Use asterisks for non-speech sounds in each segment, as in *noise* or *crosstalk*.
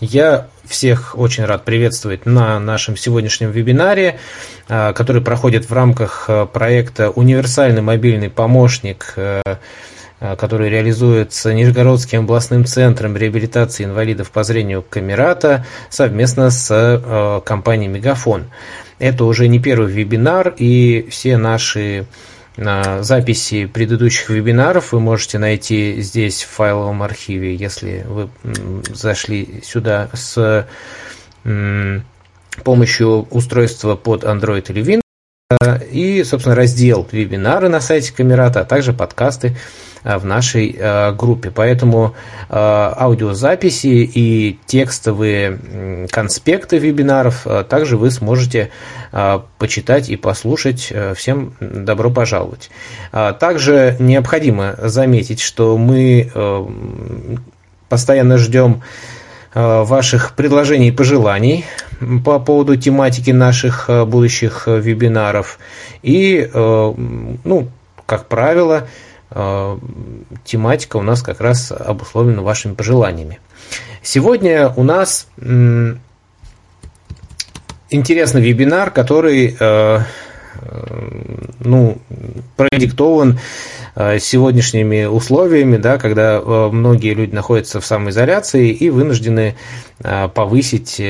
Я всех очень рад приветствовать на нашем сегодняшнем вебинаре, а, который проходит в рамках а, проекта «Универсальный мобильный помощник», а, который реализуется Нижегородским областным центром реабилитации инвалидов по зрению Камерата совместно с компанией «Мегафон». Это уже не первый вебинар, и все наши Записи предыдущих вебинаров вы можете найти здесь в файловом архиве, если вы зашли сюда с помощью устройства под Android или Windows. И, собственно, раздел вебинары на сайте Камерата, а также подкасты в нашей э, группе. Поэтому э, аудиозаписи и текстовые конспекты вебинаров э, также вы сможете почитать и послушать. Всем добро пожаловать. Также необходимо заметить, что мы постоянно ждем ваших предложений и пожеланий по поводу тематики наших будущих вебинаров. И, ну, как правило, Э, тематика у нас как раз обусловлена вашими пожеланиями. Сегодня у нас интересный вебинар, который э, э, ну, продиктован сегодняшними условиями, да, когда многие люди находятся в самоизоляции и вынуждены повысить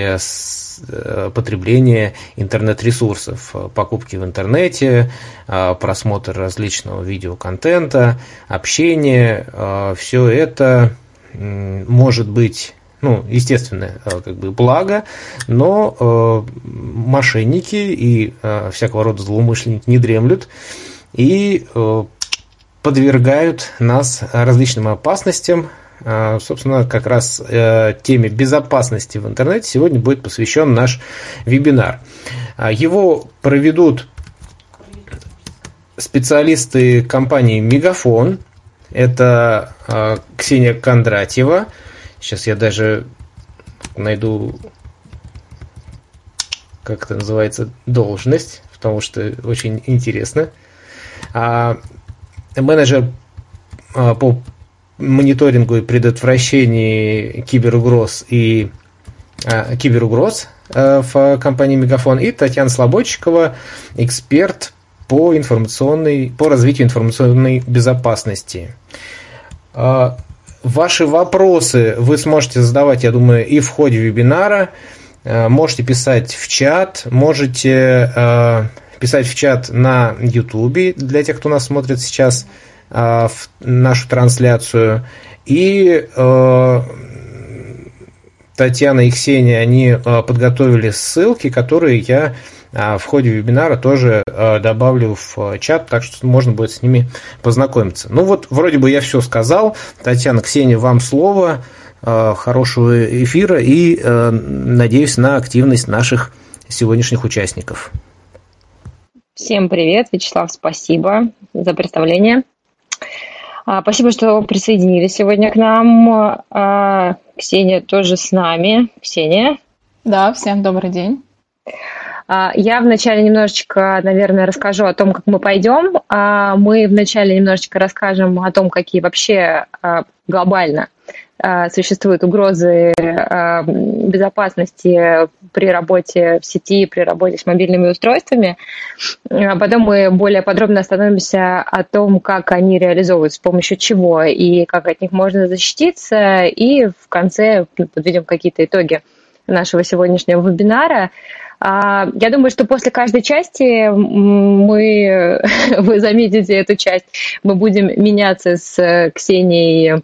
Э, потребление интернет-ресурсов, покупки в интернете, э, просмотр различного видеоконтента, общение, э, все это может быть ну, естественно, как бы благо, но мошенники и всякого рода злоумышленники не дремлют. И подвергают нас различным опасностям, а, собственно, как раз э, теме безопасности в интернете сегодня будет посвящен наш вебинар. А, его проведут специалисты компании Мегафон. Это а, Ксения Кондратьева. Сейчас я даже найду, как это называется, должность, потому что очень интересно. Менеджер по мониторингу и предотвращении киберугроз и э, киберугроз э, в компании Мегафон, и Татьяна Слободчикова, эксперт по, информационной, по развитию информационной безопасности. Ваши вопросы вы сможете задавать, я думаю, и в ходе вебинара. Можете писать в чат, можете писать в чат на YouTube для тех, кто нас смотрит сейчас а, в нашу трансляцию. И э, Татьяна и Ксения, они э, подготовили ссылки, которые я э, в ходе вебинара тоже добавлю в чат, так что можно будет с ними познакомиться. Ну вот, вроде бы я все сказал. Татьяна, Ксения, вам слово. Хорошего эфира и надеюсь на активность наших сегодняшних участников. Всем привет, Вячеслав, спасибо за представление. А, спасибо, что присоединились сегодня к нам. А, Ксения тоже с нами. Ксения? Да, всем добрый день. А, я вначале немножечко, наверное, расскажу о том, как мы пойдем. Мы вначале немножечко расскажем о том, какие вообще глобально существуют угрозы э, безопасности при работе в сети, при работе с мобильными устройствами. А потом мы более подробно остановимся о том, как они реализовываются, с помощью чего и как от них можно защититься. И в конце подведем какие-то итоги нашего сегодняшнего вебинара. А, я думаю, что после каждой части мы, *laughs* вы заметите эту часть, мы будем меняться с Ксенией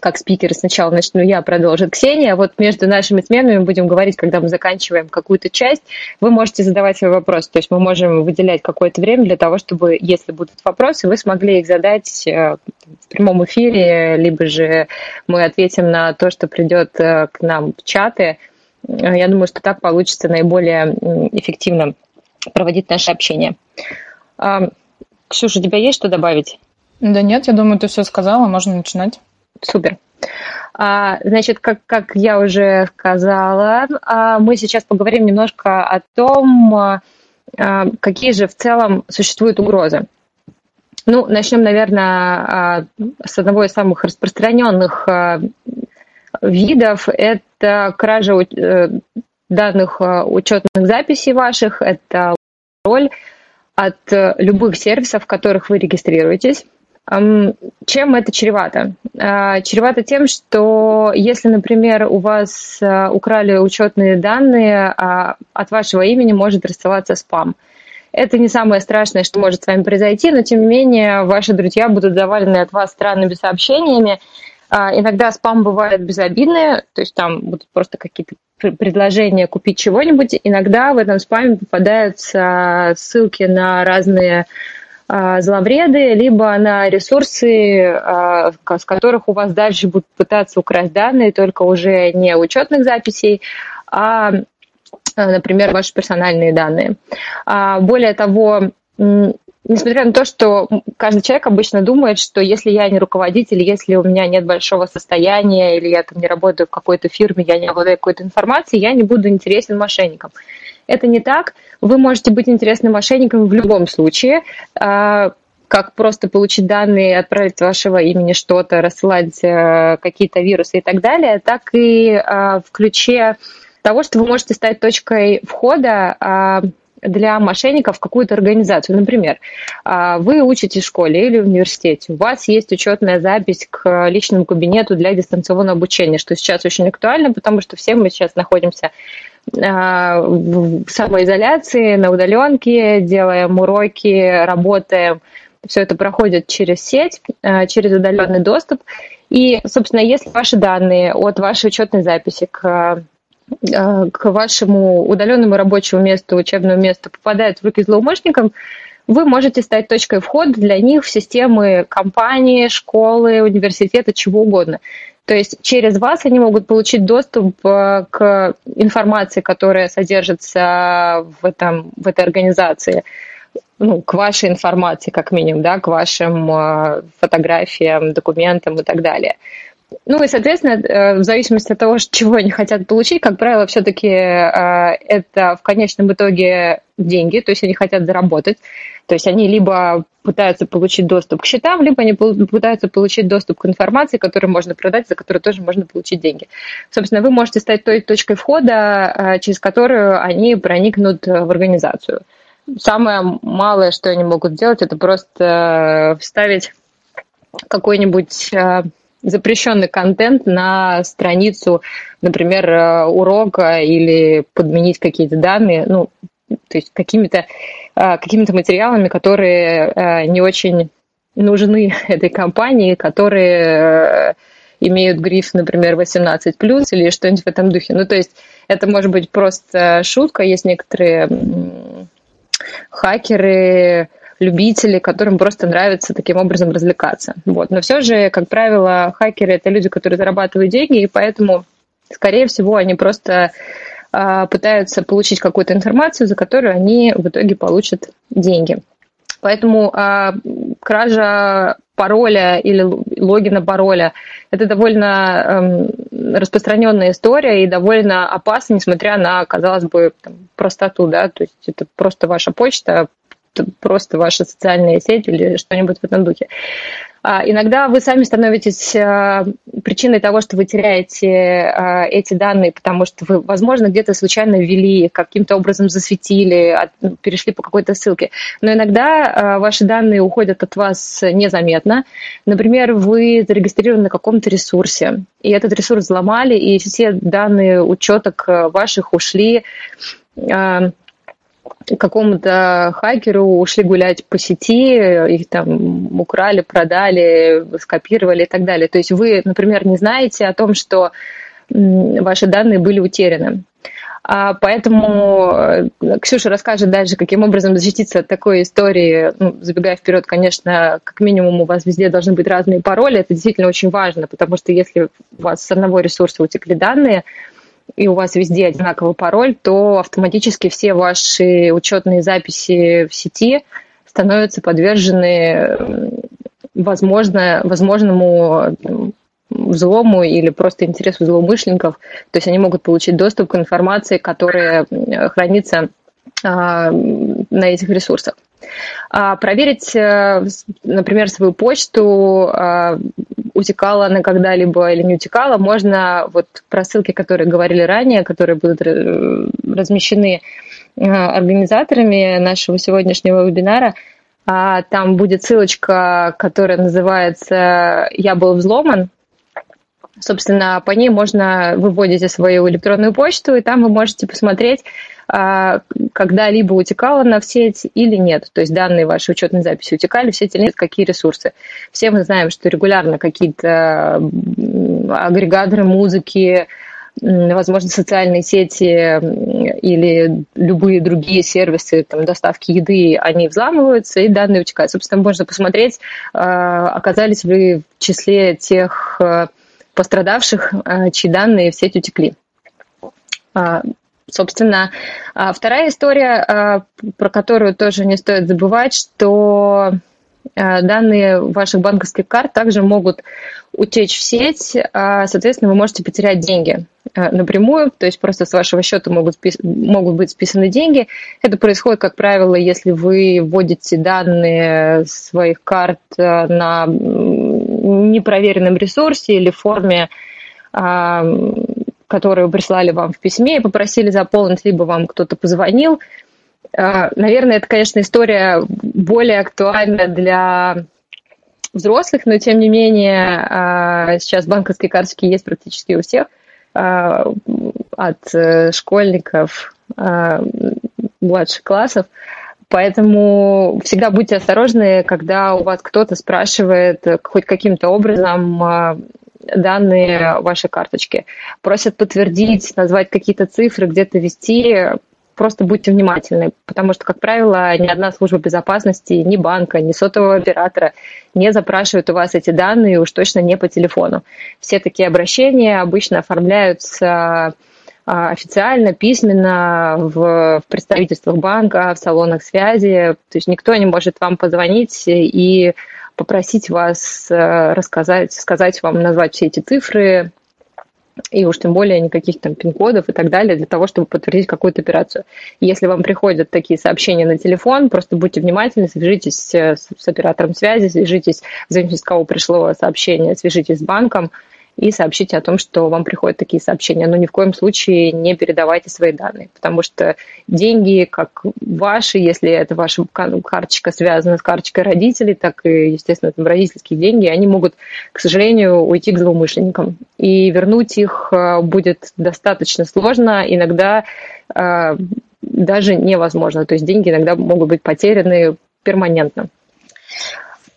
как спикер сначала начну я, продолжит Ксения. Вот между нашими сменами будем говорить, когда мы заканчиваем какую-то часть, вы можете задавать свой вопрос. То есть мы можем выделять какое-то время для того, чтобы, если будут вопросы, вы смогли их задать э, в прямом эфире, либо же мы ответим на то, что придет э, к нам в чаты. Э, я думаю, что так получится наиболее эффективно проводить наше общение. Ксюша, у тебя есть что добавить? Да нет, я думаю, ты все сказала, можно начинать. Супер. А, значит, как, как я уже сказала, а, мы сейчас поговорим немножко о том, а, какие же в целом существуют угрозы. Ну, начнем, наверное, с одного из самых распространенных видов – это кража данных учетных записей ваших, это роль от любых сервисов, в которых вы регистрируетесь. Чем это чревато? Чревато тем, что если, например, у вас украли учетные данные, от вашего имени может рассылаться спам – это не самое страшное, что может с вами произойти, но тем не менее ваши друзья будут завалены от вас странными сообщениями. А, иногда спам бывает безобидный, то есть там будут просто какие-то предложения купить чего-нибудь. Иногда в этом спаме попадаются ссылки на разные а, зловреды, либо на ресурсы, а, с которых у вас дальше будут пытаться украсть данные, только уже не учетных записей, а Э, например, ваши персональные данные. А, более того, несмотря на то, что каждый человек обычно думает, что если я не руководитель, если у меня нет большого состояния, или я там не работаю в какой-то фирме, я не обладаю какой-то информацией, я не буду интересен мошенникам. Это не так. Вы можете быть интересным мошенником в любом случае а, как просто получить данные, отправить вашего имени что-то, рассылать э, какие-то вирусы и так далее, так и э, в ключе того, что вы можете стать точкой входа а, для мошенников в какую-то организацию. Например, вы учитесь в школе или в университете, у вас есть учетная запись к личному кабинету для дистанционного обучения, что сейчас очень актуально, потому что все мы сейчас находимся в самоизоляции, на удаленке, делаем уроки, работаем. Все это проходит через сеть, через удаленный доступ. И, собственно, если ваши данные от вашей учетной записи к Э, к вашему удаленному рабочему месту, учебному месту попадают в руки злоумышленникам, вы можете стать точкой входа для них в системы компании, школы, университета, чего угодно. То есть через вас они могут получить доступ э, к информации, которая содержится в, этом, в этой организации, ну, к вашей информации, как минимум, да, к вашим э, фотографиям, документам и так далее. Ну и, соответственно, э, в зависимости от того, чего они хотят получить, как правило, все-таки э, это в конечном итоге деньги, то есть они хотят заработать. То есть они либо пытаются получить доступ к счетам, либо они пытаются получить доступ к информации, которую можно продать, за которую тоже можно получить деньги. Собственно, вы можете стать той точкой входа, э, через которую они проникнут в организацию. Самое малое, что они могут сделать, это просто вставить какой-нибудь запрещенный контент на страницу, например, э, урока или подменить какие-то данные, ну, то есть какими-то э, какими материалами, которые э, не очень нужны *laughs* этой компании, которые имеют гриф, например, 18+, или что-нибудь в этом духе. Ну, то есть это может быть просто шутка. Есть некоторые хакеры, любители, которым просто нравится таким образом развлекаться. Вот. Но все же, как правило, хакеры — это люди, которые зарабатывают деньги, и поэтому, скорее всего, они просто э, пытаются получить какую-то информацию, за которую они в итоге получат деньги. Поэтому э, кража пароля или логина пароля – это довольно э, распространенная история и довольно опасно, несмотря на, казалось бы, там, простоту, да, то есть это просто ваша почта, просто ваша социальная сеть или что-нибудь в этом духе. А, иногда вы сами становитесь а, причиной того, что вы теряете а, эти данные, потому что вы, возможно, где-то случайно ввели, каким-то образом засветили, перешли по какой-то ссылке. Но иногда ваши данные уходят от вас незаметно. Например, вы зарегистрированы на каком-то ресурсе, и этот ресурс взломали, и все данные учеток ваших ушли какому-то хакеру ушли гулять по сети, их там украли, продали, скопировали и так далее. То есть вы, например, не знаете о том, что ваши данные были утеряны. А поэтому э, Ксюша расскажет дальше, каким образом защититься от такой истории. Ну, забегая вперед, конечно, как минимум у вас везде должны быть разные пароли. Это действительно очень важно, потому что если у вас с одного ресурса утекли данные, и у вас везде одинаковый пароль, то автоматически все ваши учетные записи в сети становятся подвержены возможно, возможному взлому или просто интересу злоумышленников. То есть они могут получить доступ к информации, которая хранится на этих ресурсах. Проверить, например, свою почту, утекала она когда-либо или не утекала, можно вот про ссылки, которые говорили ранее, которые будут размещены организаторами нашего сегодняшнего вебинара, там будет ссылочка, которая называется «Я был взломан», Собственно, по ней можно выводите свою электронную почту, и там вы можете посмотреть, а, когда-либо утекала на в сеть или нет. То есть данные вашей учетной записи утекали в сеть или нет, какие ресурсы. Все мы знаем, что регулярно какие-то агрегаторы музыки, возможно, социальные сети или любые другие сервисы там, доставки еды, они взламываются, и данные утекают. Собственно, можно посмотреть, а, оказались вы в числе тех а, пострадавших, э, чьи данные в сеть утекли. А, собственно, а, вторая история, а, про которую тоже не стоит забывать, что данные ваших банковских карт также могут утечь в сеть, соответственно, вы можете потерять деньги напрямую, то есть просто с вашего счета могут, могут быть списаны деньги. Это происходит, как правило, если вы вводите данные своих карт на непроверенном ресурсе или форме, а, которую прислали вам в письме и попросили заполнить, либо вам кто-то позвонил. А, наверное, это, конечно, история более актуальна для взрослых, но тем не менее а, сейчас банковские карточки есть практически у всех, от э, школьников младших классов. Поэтому всегда будьте осторожны, когда у вас кто-то спрашивает хоть каким-то образом а, данные вашей карточки. Просят подтвердить, назвать какие-то цифры, где-то ввести. Просто будьте внимательны, потому что, как правило, ни одна служба безопасности, ни банка, ни сотового оператора не запрашивают у вас эти данные, уж точно не по телефону. Все такие обращения обычно оформляются а, официально, письменно в представительствах банка, в салонах связи. То есть никто не может вам позвонить и попросить вас э, рассказать, сказать вам, назвать все эти цифры, и уж тем более никаких там пин-кодов и так далее для того, чтобы подтвердить какую-то операцию. Если вам приходят такие сообщения на телефон, просто будьте внимательны, свяжитесь э, с, оператором связи, свяжитесь, в зависимости от кого пришло сообщение, свяжитесь с банком, и сообщите о том, что вам приходят такие сообщения. Но ни в коем случае не передавайте свои данные, потому что деньги, как ваши, если это ваша карточка связана с карточкой родителей, так и, естественно, это родительские деньги, они могут, к сожалению, уйти к злоумышленникам. И вернуть их э, будет достаточно сложно, иногда э, даже невозможно. То есть деньги иногда могут быть потеряны перманентно.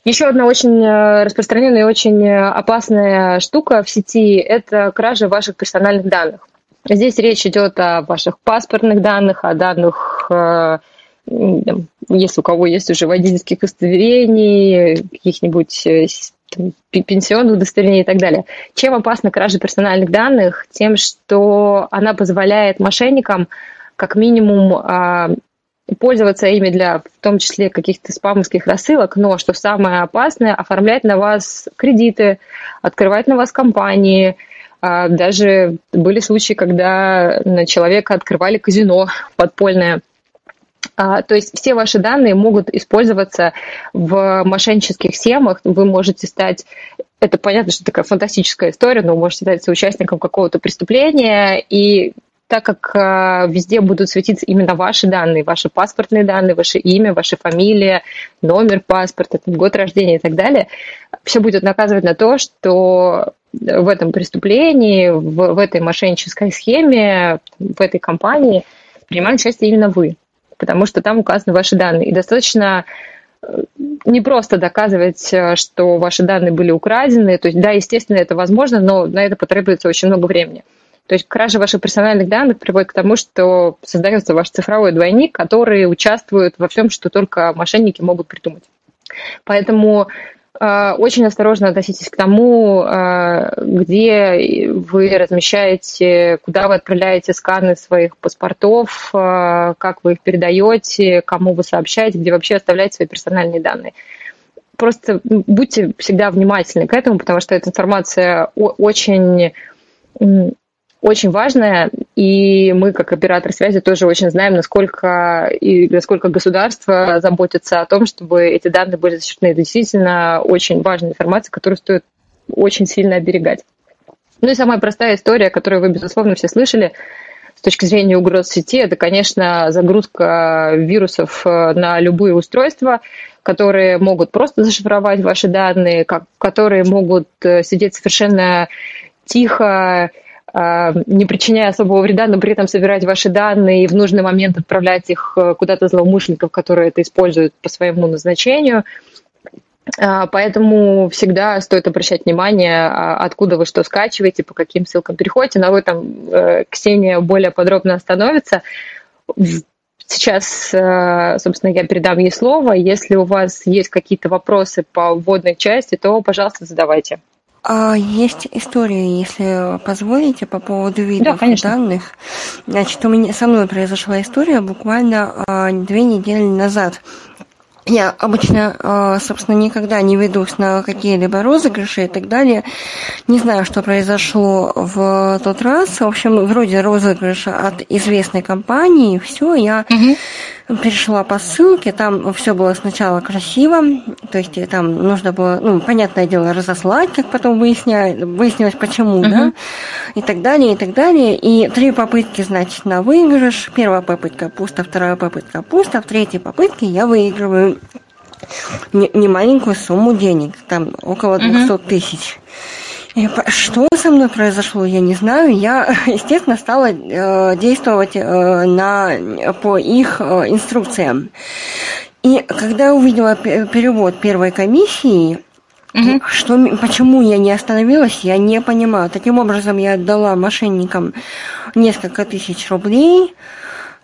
Еще одна очень э, распространенная и очень э, опасная штука в сети – это кража ваших персональных данных. Здесь речь идет о ваших паспортных данных, о данных, э, если у кого есть уже водительских удостоверений, каких-нибудь пенсионных удостоверений и так далее. Чем опасна кража персональных данных? Тем, что она позволяет мошенникам как минимум пользоваться ими для, в том числе, каких-то спамовских рассылок, но, что самое опасное, оформлять на вас кредиты, открывать на вас компании. А, даже были случаи, когда на человека открывали казино *laughs* подпольное. А, то есть все ваши данные могут использоваться в мошеннических схемах. Вы можете стать это понятно, что такая фантастическая история, но вы можете стать соучастником какого-то преступления, и так как э, везде будут светиться именно ваши данные, ваши паспортные данные, ваше имя, ваша фамилия, номер паспорта, год рождения и так далее, все будет наказывать на то, что в этом преступлении, в, в этой мошеннической схеме, в этой компании принимают участие именно вы, потому что там указаны ваши данные. И достаточно э, не просто доказывать, э, что ваши данные были украдены. То есть, да, естественно, это возможно, но на это потребуется очень много времени. То есть кража ваших персональных данных приводит к тому, что создается ваш цифровой двойник, который участвует во всем, что только мошенники могут придумать. Поэтому э, очень осторожно относитесь к тому, э, где вы размещаете, куда вы отправляете сканы своих паспортов, э, как вы их передаете, кому вы сообщаете, где вообще оставляете свои персональные данные просто будьте всегда внимательны к этому, потому что эта информация очень очень важная, И мы, как оператор связи, тоже очень знаем, насколько, и насколько государство заботится о том, чтобы эти данные были защищены. Это действительно очень важная информация, которую стоит очень сильно оберегать. Ну и самая простая история, которую вы, безусловно, все слышали, с точки зрения угроз сети, это, конечно, загрузка вирусов э, на любые устройства, которые могут просто зашифровать ваши данные, которые могут э, сидеть совершенно тихо, не причиняя особого вреда, но при этом собирать ваши данные и в нужный момент отправлять их куда-то злоумышленников, которые это используют по своему назначению – а, поэтому всегда стоит обращать внимание, а, откуда вы что скачиваете, по каким ссылкам переходите. На этом э, Ксения более подробно остановится. Сейчас, э, собственно, я передам ей слово. Если у вас есть какие-то вопросы по вводной части, то, пожалуйста, задавайте. А есть история, если позволите, по поводу видов да, данных. Значит, у меня со мной произошла история буквально а, две недели назад. Я обычно, э, собственно, никогда не ведусь на какие-либо розыгрыши и так далее. Не знаю, что произошло в тот раз. В общем, вроде розыгрыша от известной компании. Все, я угу перешла по ссылке, там все было сначала красиво, то есть там нужно было, ну, понятное дело, разослать, как потом выясня... выяснилось, почему, uh-huh. да, и так далее, и так далее. И три попытки, значит, на выигрыш. Первая попытка пусто, вторая попытка пусто, в третьей попытке я выигрываю не маленькую сумму денег, там около 200 uh-huh. тысяч. Что со мной произошло, я не знаю. Я, *laughs* естественно, стала э, действовать э, на, по их э, инструкциям. И когда я увидела перевод первой комиссии, Угу. Что, почему я не остановилась, я не понимаю. Таким образом, я отдала мошенникам несколько тысяч рублей.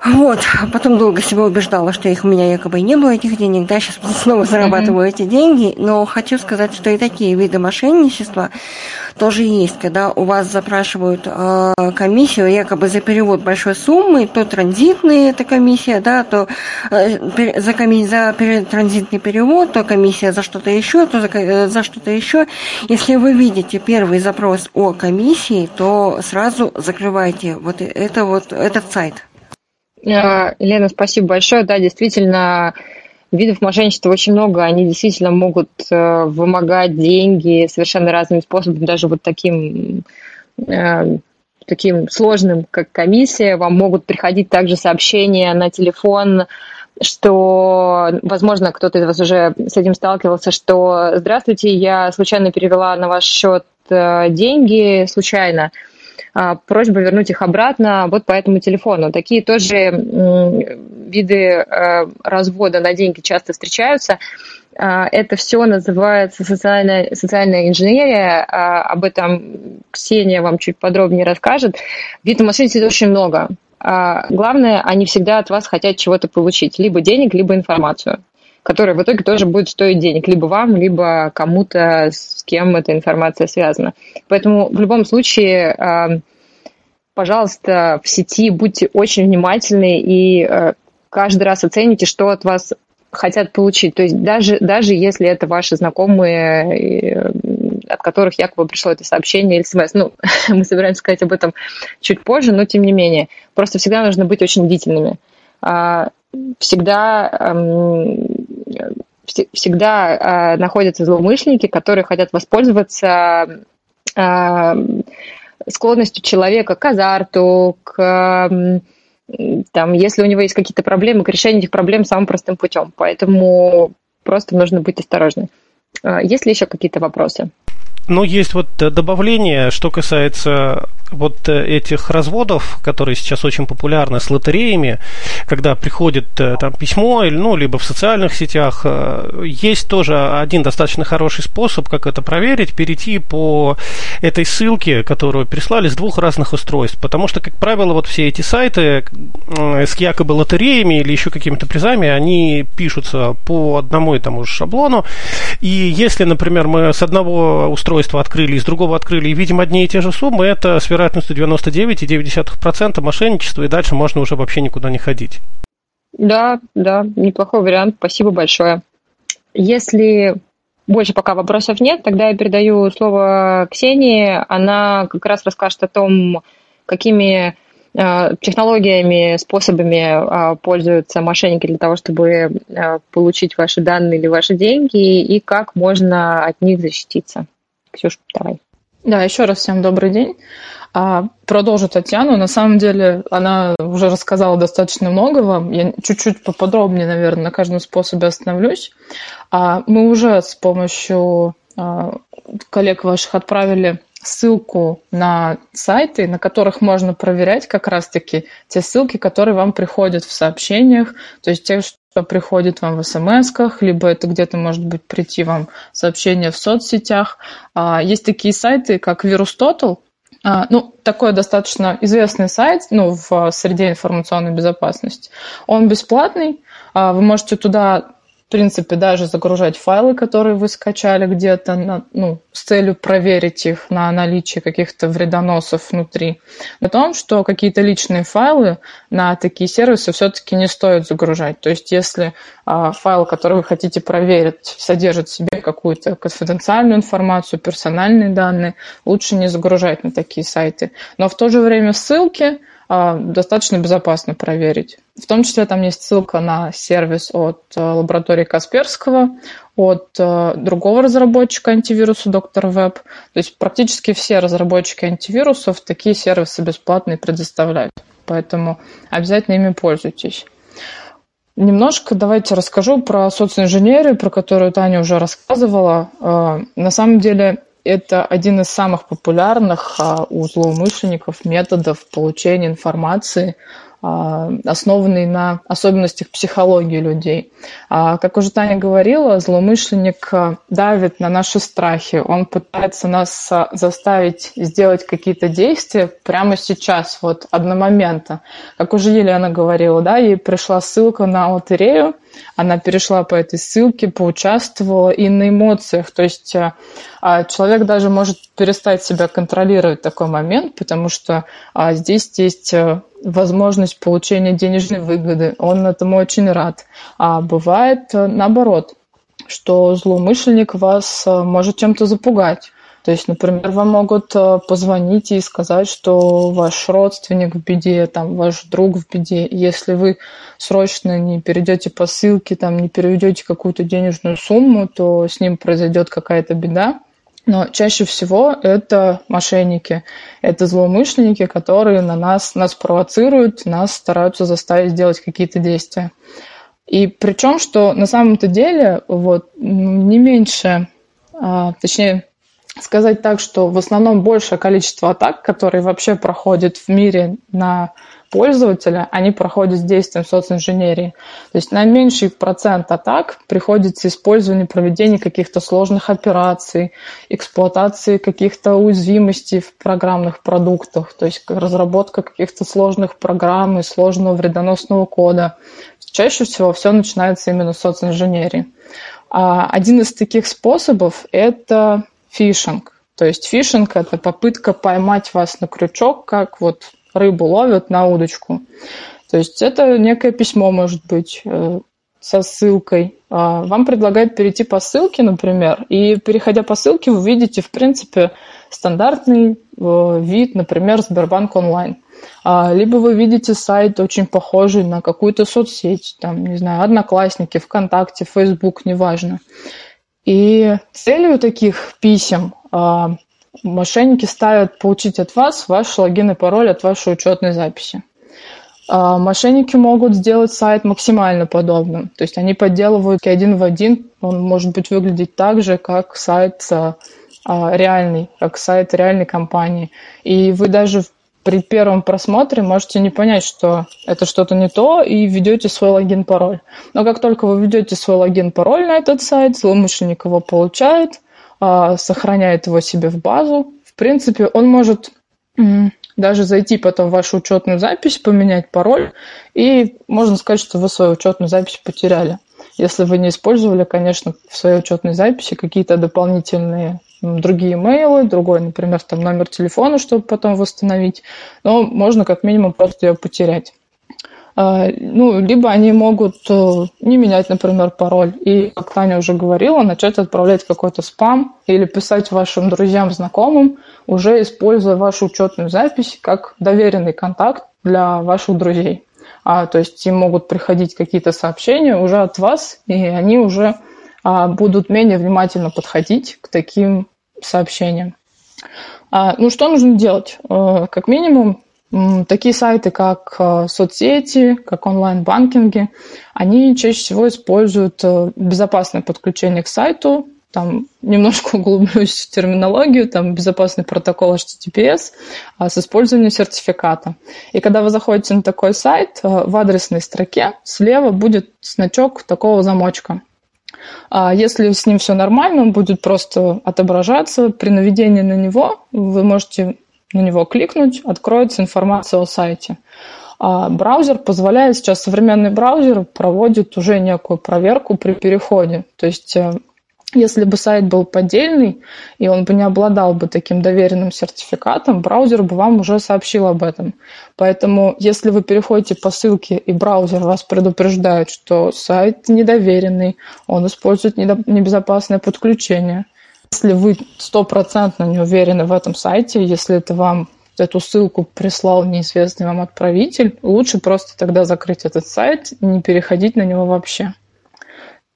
Вот, а потом долго себя убеждала, что их у меня якобы не было, этих денег, да, сейчас снова зарабатываю эти деньги, но хочу сказать, что и такие виды мошенничества тоже есть, когда у вас запрашивают э, комиссию якобы за перевод большой суммы, то транзитная эта комиссия, да, то э, за, коми- за транзитный перевод, то комиссия за что-то еще, то за, э, за что-то еще. Если вы видите первый запрос о комиссии, то сразу закрывайте вот это вот этот сайт. Э, Лена, спасибо большое. Да, действительно, видов мошенничества очень много. Они действительно могут э, вымогать деньги совершенно разными способами, даже вот таким э, таким сложным, как комиссия. Вам могут приходить также сообщения на телефон, что, возможно, кто-то из вас уже с этим сталкивался, что «Здравствуйте, я случайно перевела на ваш счет деньги, случайно». А, просьба вернуть их обратно вот по этому телефону. Такие тоже виды э, развода на деньги часто встречаются. А, это все называется социальная, социальная инженерия. А, об этом Ксения вам чуть подробнее расскажет. Видов мошенничества очень много. Главное, они всегда от вас хотят чего-то получить. Либо денег, либо информацию которая в итоге тоже будет стоить денег, либо вам, либо кому-то, с кем эта информация связана. Поэтому в любом случае, а, пожалуйста, в сети будьте очень внимательны и а, каждый раз оцените, что от вас хотят получить. То есть даже, даже если это ваши знакомые, от которых якобы пришло это сообщение или смс. Ну, *laughs* мы собираемся сказать об этом чуть позже, но тем не менее. Просто всегда нужно быть очень бдительными. А, всегда всегда э, находятся злоумышленники, которые хотят воспользоваться э, склонностью человека к азарту, к там, если у него есть какие-то проблемы, к решению этих проблем самым простым путем. Поэтому просто нужно быть осторожным. Есть ли еще какие-то вопросы? Ну, есть вот э, добавление, что касается вот э, этих разводов, которые сейчас очень популярны с лотереями, когда приходит э, там письмо, ну, либо в социальных сетях, есть тоже один достаточно хороший способ, как это проверить, перейти по этой ссылке, которую прислали с двух разных устройств, потому что, как правило, вот все эти сайты с якобы лотереями или еще какими-то призами, они пишутся по одному и тому же шаблону, и если, например, мы с одного устройства устройства открыли, из другого открыли и видим одни и те же суммы, это с вероятностью 99,9% мошенничества, и дальше можно уже вообще никуда не ходить. Да, да, неплохой вариант. Спасибо большое. Если больше пока вопросов нет, тогда я передаю слово Ксении. Она как раз расскажет о том, какими технологиями, способами пользуются мошенники для того, чтобы получить ваши данные или ваши деньги, и как можно от них защититься. Ксюш, давай. Да, еще раз всем добрый день. А, продолжу Татьяну. На самом деле она уже рассказала достаточно много вам. Я чуть-чуть поподробнее, наверное, на каждом способе остановлюсь. А, мы уже с помощью а, коллег ваших отправили ссылку на сайты, на которых можно проверять как раз-таки те ссылки, которые вам приходят в сообщениях, то есть те, приходит вам в смс либо это где-то может быть прийти вам сообщение в соцсетях. Есть такие сайты, как VirusTotal, а, ну, такой достаточно известный сайт ну, в среде информационной безопасности. Он бесплатный, а, вы можете туда принципе, даже загружать файлы, которые вы скачали где-то, на, ну, с целью проверить их на наличие каких-то вредоносов внутри. О том, что какие-то личные файлы на такие сервисы все-таки не стоит загружать. То есть, если а, файл, который вы хотите проверить, содержит в себе какую-то конфиденциальную информацию, персональные данные, лучше не загружать на такие сайты. Но в то же время ссылки достаточно безопасно проверить. В том числе там есть ссылка на сервис от э, лаборатории Касперского, от э, другого разработчика антивируса Доктор Веб. То есть практически все разработчики антивирусов такие сервисы бесплатные предоставляют. Поэтому обязательно ими пользуйтесь. Немножко давайте расскажу про социнженерию, про которую Таня уже рассказывала. Э, на самом деле это один из самых популярных а, у злоумышленников методов получения информации а, основанный на особенностях психологии людей. А, как уже Таня говорила, злоумышленник давит на наши страхи, он пытается нас заставить сделать какие-то действия прямо сейчас, вот одномоментно. Как уже Елена говорила, да, ей пришла ссылка на лотерею, она перешла по этой ссылке, поучаствовала и на эмоциях. То есть человек даже может перестать себя контролировать в такой момент, потому что здесь есть возможность получения денежной выгоды. Он этому очень рад. А бывает э, наоборот, что злоумышленник вас э, может чем-то запугать. То есть, например, вам могут э, позвонить и сказать, что ваш родственник в беде, там, ваш друг в беде. Если вы срочно не перейдете по ссылке, там, не переведете какую-то денежную сумму, то с ним произойдет какая-то беда. Но чаще всего это мошенники, это злоумышленники, которые на нас, нас провоцируют, нас стараются заставить сделать какие-то действия. И причем, что на самом-то деле вот, не меньше, а, точнее сказать так, что в основном большее количество атак, которые вообще проходят в мире на пользователя, они проходят с действием социнженерии. То есть наименьший процент атак приходится использование проведения каких-то сложных операций, эксплуатации каких-то уязвимостей в программных продуктах, то есть разработка каких-то сложных программ и сложного вредоносного кода. Чаще всего все начинается именно с социнженерии. А один из таких способов – это фишинг. То есть фишинг – это попытка поймать вас на крючок, как вот рыбу ловят на удочку. То есть это некое письмо может быть э, со ссылкой. А, вам предлагают перейти по ссылке, например, и переходя по ссылке, вы видите, в принципе, стандартный э, вид, например, Сбербанк онлайн. А, либо вы видите сайт очень похожий на какую-то соцсеть, там, не знаю, Одноклассники, ВКонтакте, Фейсбук, неважно. И целью таких писем а, мошенники ставят получить от вас ваш логин и пароль от вашей учетной записи. А, мошенники могут сделать сайт максимально подобным. То есть они подделывают один в один. Он может быть выглядеть так же, как сайт а, реальный, как сайт реальной компании. И вы даже при первом просмотре можете не понять, что это что-то не то, и введете свой логин-пароль. Но как только вы введете свой логин-пароль на этот сайт, злоумышленник его получает, а, сохраняет его себе в базу. В принципе, он может даже зайти потом в вашу учетную запись, поменять пароль, и можно сказать, что вы свою учетную запись потеряли. Если вы не использовали, конечно, в своей учетной записи какие-то дополнительные другие имейлы, другой, например, там номер телефона, чтобы потом восстановить, но можно как минимум просто ее потерять. А, ну, либо они могут э, не менять, например, пароль. И, как Таня уже говорила, начать отправлять какой-то спам или писать вашим друзьям, знакомым, уже используя вашу учетную запись как доверенный контакт, для ваших друзей. А, то есть им могут приходить какие-то сообщения уже от вас, и они уже а, будут менее внимательно подходить к таким сообщениям. А, ну, что нужно делать? А, как минимум, такие сайты, как а, соцсети, как онлайн-банкинги, они чаще всего используют а, безопасное подключение к сайту, там немножко *laughs* углублюсь в терминологию, там безопасный протокол HTTPS а, с использованием сертификата. И когда вы заходите на такой сайт, в адресной строке слева будет значок такого замочка. А если с ним все нормально, он будет просто отображаться. При наведении на него вы можете на него кликнуть, откроется информация о сайте. А браузер позволяет, сейчас современный браузер проводит уже некую проверку при переходе. То есть э, если бы сайт был поддельный, и он бы не обладал бы таким доверенным сертификатом, браузер бы вам уже сообщил об этом. Поэтому, если вы переходите по ссылке, и браузер вас предупреждает, что сайт недоверенный, он использует небезопасное подключение. Если вы стопроцентно не уверены в этом сайте, если это вам эту ссылку прислал неизвестный вам отправитель, лучше просто тогда закрыть этот сайт и не переходить на него вообще.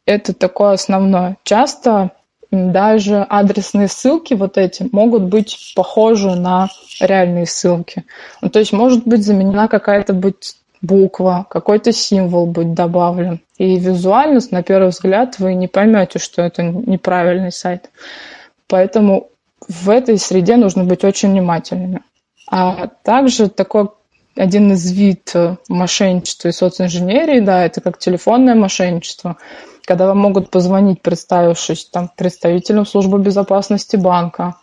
Это такое основное. Часто даже адресные ссылки вот эти могут быть похожи на реальные ссылки. Ну, то есть может быть заменена какая-то быть буква, какой-то символ быть добавлен. И визуально, на первый взгляд, вы не поймете, что это неправильный сайт. Поэтому в этой среде нужно быть очень внимательными. А также такой один из вид мошенничества и социнженерии, да, это как телефонное мошенничество – когда вам могут позвонить, представившись там представителем службы безопасности банка,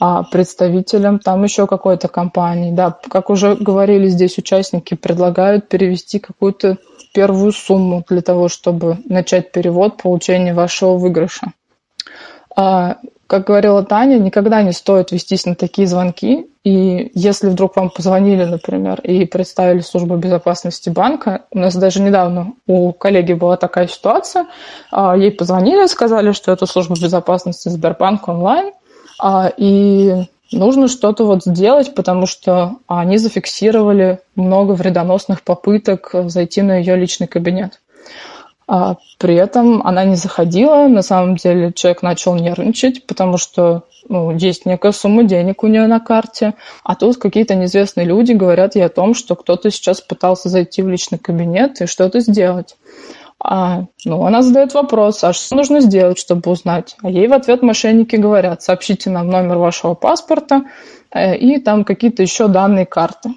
а представителем там еще какой-то компании. Да, как уже говорили здесь участники, предлагают перевести какую-то первую сумму для того, чтобы начать перевод получения вашего выигрыша. А, как говорила Таня, никогда не стоит вестись на такие звонки. И если вдруг вам позвонили, например, и представили службу безопасности банка, у нас даже недавно у коллеги была такая ситуация, а, ей позвонили, сказали, что это служба безопасности Сбербанк онлайн, а, и нужно что-то вот сделать, потому что они зафиксировали много вредоносных попыток зайти на ее личный кабинет. А при этом она не заходила. На самом деле человек начал нервничать, потому что ну, есть некая сумма денег у нее на карте. А тут какие-то неизвестные люди говорят ей о том, что кто-то сейчас пытался зайти в личный кабинет и что-то сделать. А, ну, она задает вопрос, а что нужно сделать, чтобы узнать? А ей в ответ мошенники говорят, сообщите нам номер вашего паспорта э, и там какие-то еще данные карты.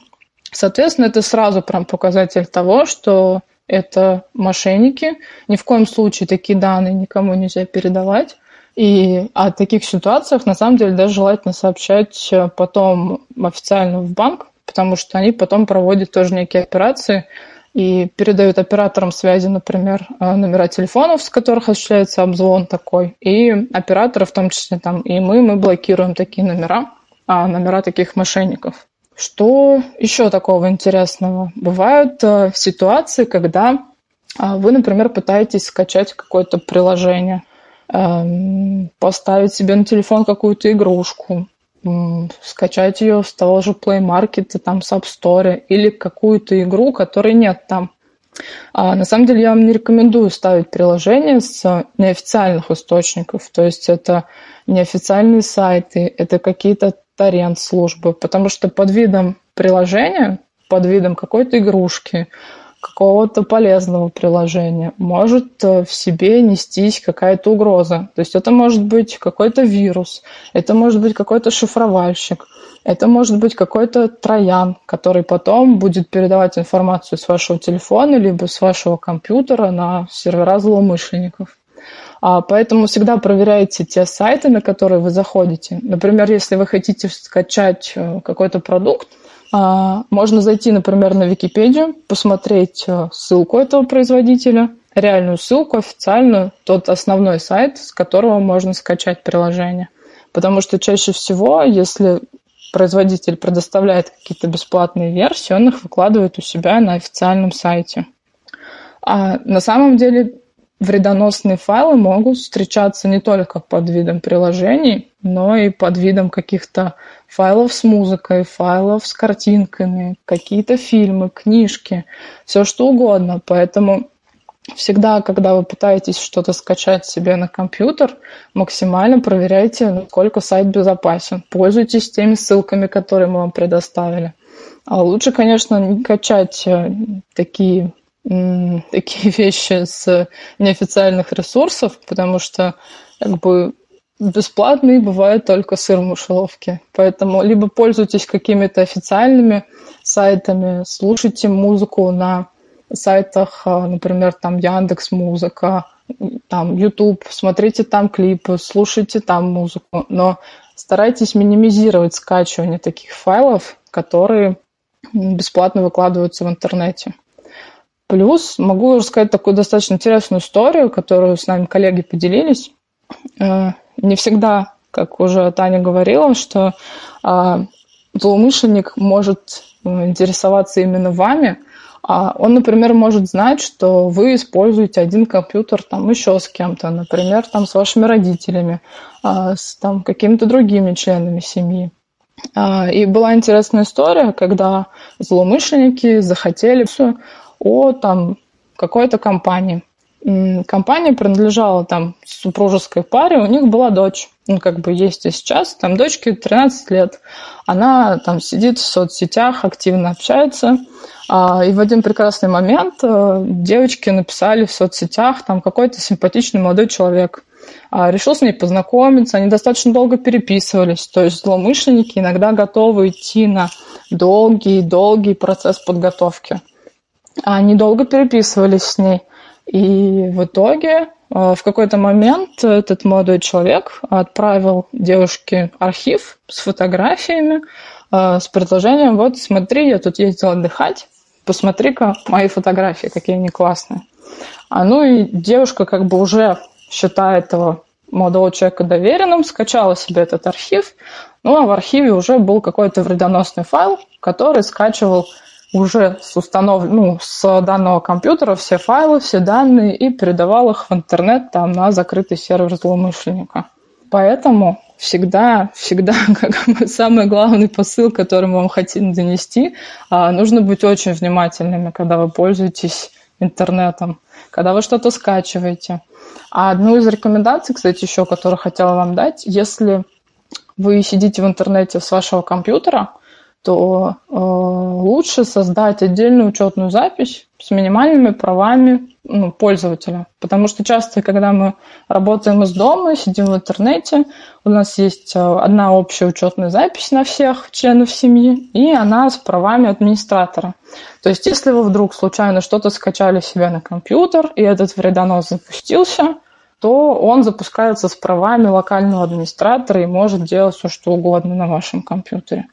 Соответственно, это сразу прям показатель того, что это мошенники. Ни в коем случае такие данные никому нельзя передавать. И о таких ситуациях, на самом деле, даже желательно сообщать э, потом официально в банк, потому что они потом проводят тоже некие операции и передают операторам связи, например, э, номера телефонов, с которых осуществляется обзвон такой, и операторы, в том числе там и мы, мы блокируем такие номера, а номера таких мошенников. Что еще такого интересного? Бывают э, ситуации, когда э, вы, например, пытаетесь скачать какое-то приложение, э, поставить себе на телефон какую-то игрушку, скачать ее с того же Play Market, там, с App Store, или какую-то игру, которой нет там. А на самом деле я вам не рекомендую ставить приложение с неофициальных источников, то есть это неофициальные сайты, это какие-то торрент-службы, потому что под видом приложения, под видом какой-то игрушки, какого-то полезного приложения может э, в себе нестись какая-то угроза. То есть это может быть какой-то вирус, это может быть какой-то шифровальщик, это может быть какой-то троян, который потом будет передавать информацию с вашего телефона либо с вашего компьютера на сервера злоумышленников. А, поэтому всегда проверяйте те сайты, на которые вы заходите. Например, если вы хотите скачать э, какой-то продукт, а, можно зайти, например, на Википедию, посмотреть э, ссылку этого производителя, реальную ссылку официальную, тот основной сайт, с которого можно скачать приложение. Потому что чаще всего, если производитель предоставляет какие-то бесплатные версии, он их выкладывает у себя на официальном сайте. А на самом деле Вредоносные файлы могут встречаться не только под видом приложений, но и под видом каких-то файлов с музыкой, файлов с картинками, какие-то фильмы, книжки, все что угодно. Поэтому всегда, когда вы пытаетесь что-то скачать себе на компьютер, максимально проверяйте, насколько сайт безопасен. Пользуйтесь теми ссылками, которые мы вам предоставили. А лучше, конечно, не качать э, такие *laughs* такие вещи с неофициальных ресурсов, потому что как бы бесплатные бывают только сыр в мышеловке. Поэтому либо пользуйтесь какими-то официальными сайтами, слушайте музыку на сайтах, а, например, там Яндекс Музыка, там YouTube, смотрите там клипы, слушайте там музыку, но старайтесь минимизировать скачивание таких файлов, которые бесплатно выкладываются в интернете. Плюс могу рассказать такую достаточно интересную историю, которую с нами коллеги поделились. Э, не всегда, как уже Таня говорила, что а, злоумышленник может интересоваться именно вами. А он, например, может знать, что вы используете один компьютер там еще с кем-то, например, там с вашими родителями, а, с там какими-то другими членами семьи. И была интересная история, когда злоумышленники захотели о там какой-то компании. Компания принадлежала там супружеской паре, у них была дочь, ну, как бы есть и сейчас, там дочке 13 лет, она там сидит в соцсетях, активно общается, а, и в один прекрасный момент э, девочки написали в соцсетях, там какой-то симпатичный молодой человек, а, решил с ней познакомиться, они достаточно долго переписывались, то есть злоумышленники иногда готовы идти на долгий-долгий процесс подготовки – они долго переписывались с ней. И в итоге э, в какой-то момент этот молодой человек отправил девушке архив с фотографиями, э, с предложением, вот смотри, я тут ездил отдыхать, посмотри-ка мои фотографии, какие они классные. А ну и девушка как бы уже считая этого молодого человека доверенным, скачала себе этот архив, ну а в архиве уже был какой-то вредоносный файл, который скачивал уже с установ... ну, с данного компьютера все файлы, все данные и передавал их в интернет там на закрытый сервер злоумышленника. Поэтому всегда, всегда, *laughs* как бы самый главный посыл, который мы вам хотим донести, а, нужно быть очень внимательными, когда вы пользуетесь интернетом, когда вы что-то скачиваете. А одну из рекомендаций, кстати, еще, которую хотела вам дать, если вы сидите в интернете с вашего компьютера, то э, лучше создать отдельную учетную запись с минимальными правами ну, пользователя. Потому что часто, когда мы работаем из дома, сидим в интернете, у нас есть э, одна общая учетная запись на всех членов семьи, и она с правами администратора. То есть, если вы вдруг случайно что-то скачали себе на компьютер, и этот вредонос запустился, то он запускается с правами локального администратора и может делать все, что угодно на вашем компьютере.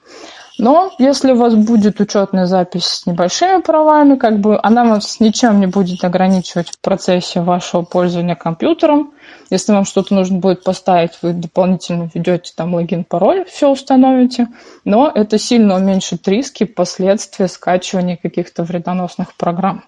Но если у вас будет учетная запись с небольшими правами, как бы она вас ничем не будет ограничивать в процессе вашего пользования компьютером. Если вам что-то нужно будет поставить, вы дополнительно введете там логин, пароль, все установите. Но это сильно уменьшит риски последствия скачивания каких-то вредоносных программ.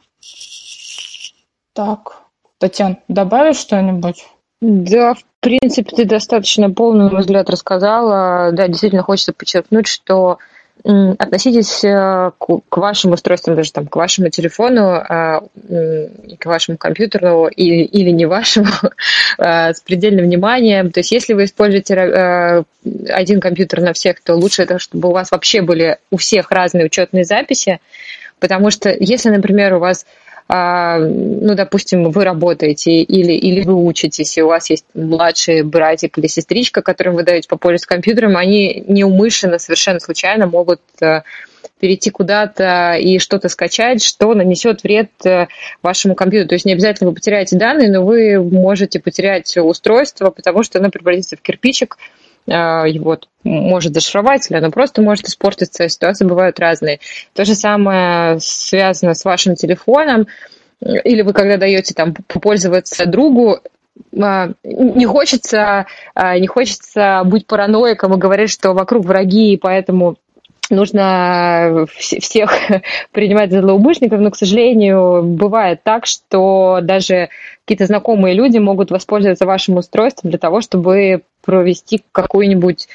Так, Татьяна, добавишь что-нибудь? Да, в принципе, ты достаточно полный, на взгляд, рассказала. Да, действительно хочется подчеркнуть, что относитесь э, к вашим устройствам, даже там, к вашему телефону, а, к вашему компьютеру или, или не вашему, *laughs* а, с предельным вниманием. То есть если вы используете э, один компьютер на всех, то лучше это, чтобы у вас вообще были у всех разные учетные записи, потому что если, например, у вас ну, допустим, вы работаете или, или вы учитесь, и у вас есть младший братик или сестричка, которым вы даете по пользоваться компьютером, они неумышленно, совершенно случайно могут э, перейти куда-то и что-то скачать, что нанесет вред э, вашему компьютеру. То есть не обязательно вы потеряете данные, но вы можете потерять устройство, потому что оно превратится в кирпичик, его а, может зашифровать, или оно просто может испортиться, ситуации бывают разные. То же самое связано с вашим телефоном, или вы когда даете там попользоваться другу, а, не хочется, а, не хочется быть параноиком и говорить, что вокруг враги, и поэтому нужно всех *laughs* принимать за злоумышленников, но, к сожалению, бывает так, что даже какие-то знакомые люди могут воспользоваться вашим устройством для того, чтобы провести какую-нибудь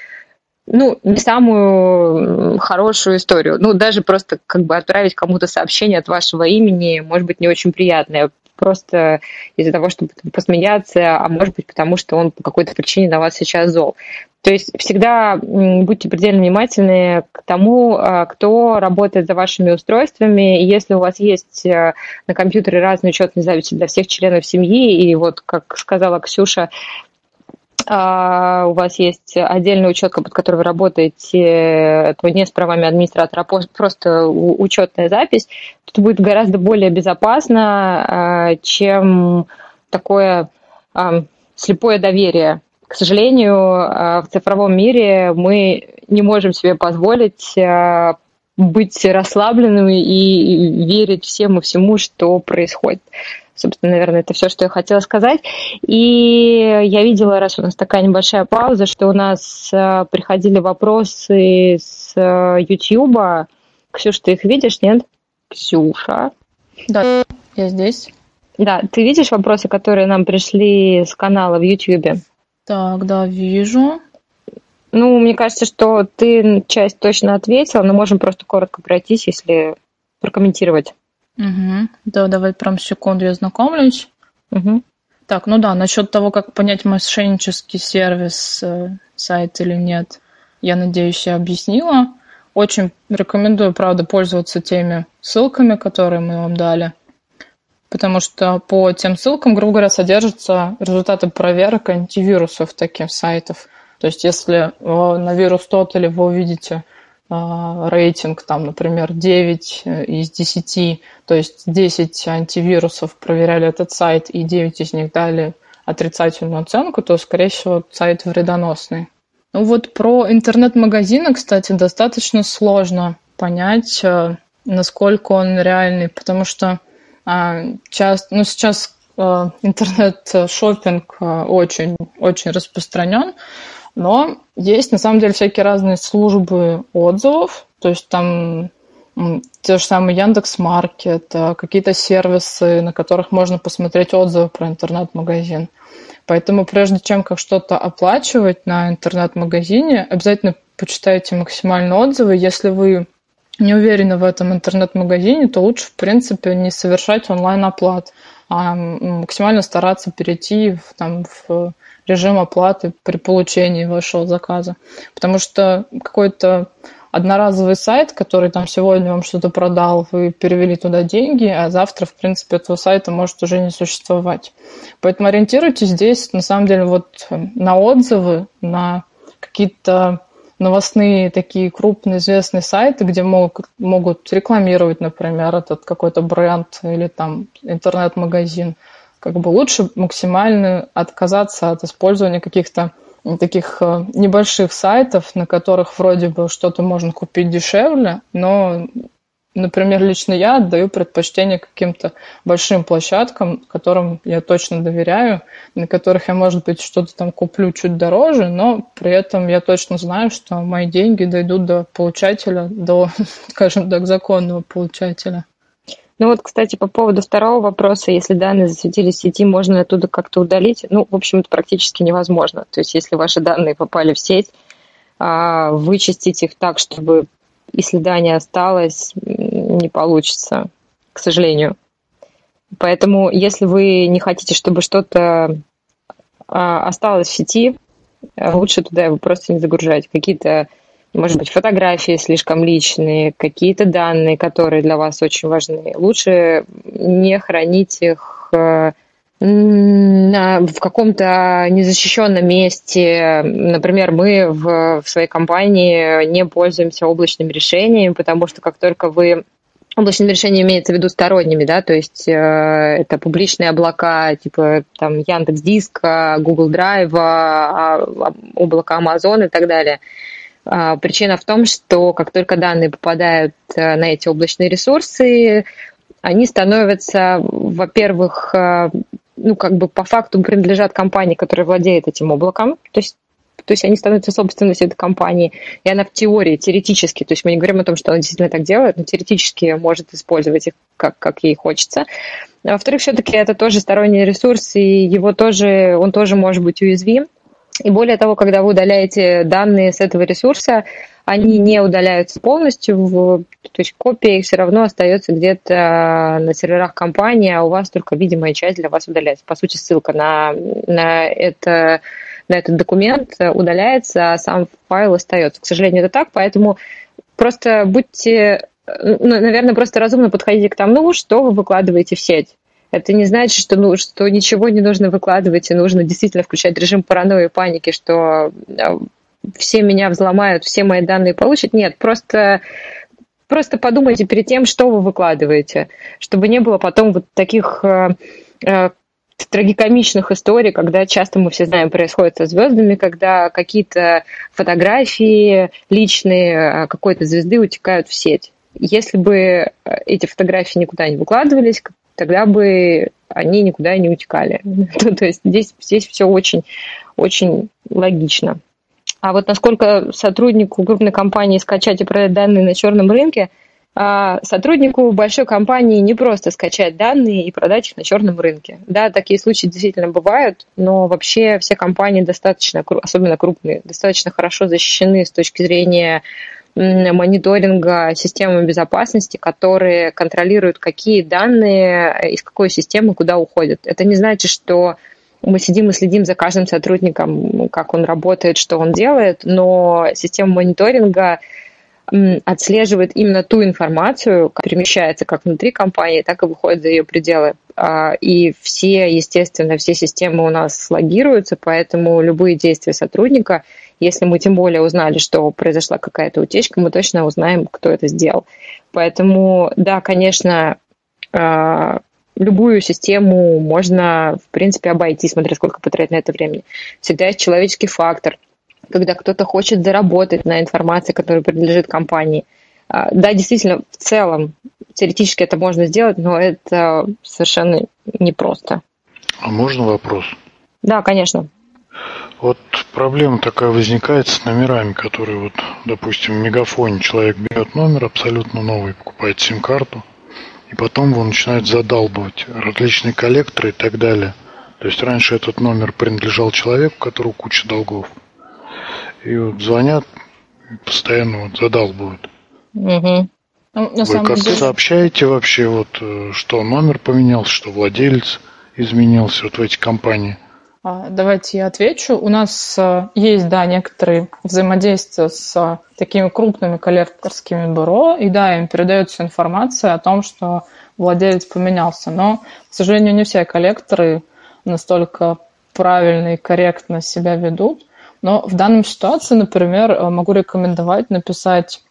ну, не самую хорошую историю. Ну, даже просто как бы отправить кому-то сообщение от вашего имени, может быть, не очень приятное, просто из-за того, чтобы посмеяться, а может быть, потому что он по какой-то причине на вас сейчас зол. То есть всегда будьте предельно внимательны к тому, а, кто работает за вашими устройствами. И если у вас есть э, на компьютере разные учетные записи для всех членов семьи, и вот, как сказала Ксюша, а, у вас есть отдельная учетка, под которой вы работаете, это не с правами администратора, а просто учетная запись, тут будет гораздо более безопасно, а, чем такое а, слепое доверие. К сожалению, в цифровом мире мы не можем себе позволить быть расслабленными и верить всем и всему, что происходит. Собственно, наверное, это все, что я хотела сказать. И я видела, раз у нас такая небольшая пауза, что у нас э, приходили вопросы с YouTube. Э, Ксюша, ты их видишь, нет? Ксюша? Да, я здесь. Да, ты видишь вопросы, которые нам пришли с канала в YouTube? Так, да, вижу. Ну, мне кажется, что ты часть точно ответила, но можем просто коротко пройтись, если прокомментировать. Угу. Да, давай прям секунду я знакомлюсь. Угу. Так, ну да, насчет того, как понять мошеннический сервис, э, сайт или нет, я надеюсь, я объяснила. Очень рекомендую, правда, пользоваться теми ссылками, которые мы вам дали, потому что по тем ссылкам, грубо говоря, содержатся результаты проверок антивирусов таких сайтов. То есть если на вирус тот или вы увидите рейтинг, там, например, 9 э, из 10, то есть 10 антивирусов проверяли этот сайт и 9 из них дали отрицательную оценку, то, скорее всего, сайт вредоносный. Ну вот про интернет-магазины, кстати, достаточно сложно понять, э, насколько он реальный, потому что а, часто, ну, сейчас э, интернет-шопинг очень, очень распространен, но есть на самом деле всякие разные службы отзывов, то есть там те же самые Яндекс Маркет, э, какие-то сервисы, на которых можно посмотреть отзывы про интернет-магазин. Поэтому прежде чем как что-то оплачивать на интернет-магазине, обязательно почитайте максимально отзывы. Если вы не уверены в этом интернет-магазине, то лучше, в принципе, не совершать онлайн-оплат, а максимально стараться перейти в, там, в режим оплаты при получении вашего заказа. Потому что какой-то одноразовый сайт, который там сегодня вам что-то продал, вы перевели туда деньги, а завтра, в принципе, этого сайта может уже не существовать. Поэтому ориентируйтесь здесь, на самом деле, вот на отзывы, на какие-то новостные такие крупные известные сайты, где могут, могут рекламировать, например, этот какой-то бренд или там интернет-магазин как бы лучше максимально отказаться от использования каких-то таких э, небольших сайтов, на которых вроде бы что-то можно купить дешевле, но, например, лично я отдаю предпочтение каким-то большим площадкам, которым я точно доверяю, на которых я, может быть, что-то там куплю чуть дороже, но при этом я точно знаю, что мои деньги дойдут до получателя, до, *laughs* скажем так, законного получателя. Ну вот, кстати, по поводу второго вопроса, если данные засветились в сети, можно оттуда как-то удалить? Ну, в общем, это практически невозможно. То есть, если ваши данные попали в сеть, а, вычистить их так, чтобы и следа не осталось, не получится, к сожалению. Поэтому, если вы не хотите, чтобы что-то а, осталось в сети, лучше туда его просто не загружать. Какие-то может быть, фотографии слишком личные, какие-то данные, которые для вас очень важны. Лучше не хранить их э, в каком-то незащищенном месте. Например, мы в, в своей компании не пользуемся облачными решениями, потому что как только вы Облачными решениями имеется в виду сторонними, да, то есть э, это публичные облака, типа там Яндекс Диска, Google Drive, а, а, облака Amazon и так далее. А, причина в том, что как только данные попадают э, на эти облачные ресурсы, они становятся, во-первых, э, ну, как бы по факту принадлежат компании, которая владеет этим облаком, то есть то есть они становятся собственностью этой компании, и она в теории, теоретически, то есть мы не говорим о том, что она действительно так делает, но теоретически может использовать их как, как ей хочется. А во-вторых, все-таки это тоже сторонний ресурс, и его тоже, он тоже может быть уязвим, И более того, когда вы удаляете данные с этого ресурса, они не удаляются полностью, в, то есть копия их все равно остается где-то на серверах компании, а у вас только видимая часть для вас удаляется. По сути, ссылка на, на, это, на этот документ удаляется, а сам файл остается. К сожалению, это так, поэтому просто будьте, ну, наверное, просто разумно подходите к тому, что вы выкладываете в сеть. Это не значит, что, ну, что ничего не нужно выкладывать, и нужно действительно включать режим паранойи и паники, что а, все меня взломают, все мои данные получат. Нет, просто просто подумайте перед тем, что вы выкладываете, чтобы не было потом вот таких э, э, трагикомичных историй, когда часто мы все знаем происходит со звездами, когда какие-то фотографии личные э, какой-то звезды утекают в сеть. Если бы эти фотографии никуда не выкладывались, тогда бы они никуда не утекали. *laughs* То есть здесь, здесь все очень, очень логично. А вот насколько сотруднику крупной компании скачать и продать данные на черном рынке, а сотруднику большой компании не просто скачать данные и продать их на черном рынке. Да, такие случаи действительно бывают, но вообще все компании достаточно, особенно крупные, достаточно хорошо защищены с точки зрения мониторинга системы безопасности, которые контролируют, какие данные из какой системы куда уходят. Это не значит, что мы сидим и следим за каждым сотрудником, как он работает, что он делает, но система мониторинга отслеживает именно ту информацию, которая перемещается как внутри компании, так и выходит за ее пределы. А, и все, естественно, все системы у нас логируются, поэтому любые действия сотрудника, если мы тем более узнали, что произошла какая-то утечка, мы точно узнаем, кто это сделал. Поэтому, да, конечно, а, любую систему можно, в принципе, обойти, смотря сколько потратить на это времени. Всегда есть человеческий фактор, когда кто-то хочет заработать на информации, которая принадлежит компании. А, да, действительно, в целом, теоретически это можно сделать, но это совершенно непросто. А можно вопрос? Да, конечно. Вот проблема такая возникает с номерами, которые вот, допустим, в мегафоне человек берет номер абсолютно новый, покупает сим-карту, и потом его начинают задалбывать различные коллекторы и так далее. То есть раньше этот номер принадлежал человеку, у которого куча долгов. И вот звонят, и постоянно вот задалбывают. Угу. Ну, Вы как-то деле... сообщаете вообще, вот, э, что номер поменялся, что владелец изменился вот в эти компании? А, давайте я отвечу. У нас э, есть, да, некоторые взаимодействия с э, такими крупными коллекторскими бюро, и да, им передается информация о том, что владелец поменялся. Но, к сожалению, не все коллекторы настолько правильно и корректно себя ведут. Но в данной ситуации, например, э, могу рекомендовать написать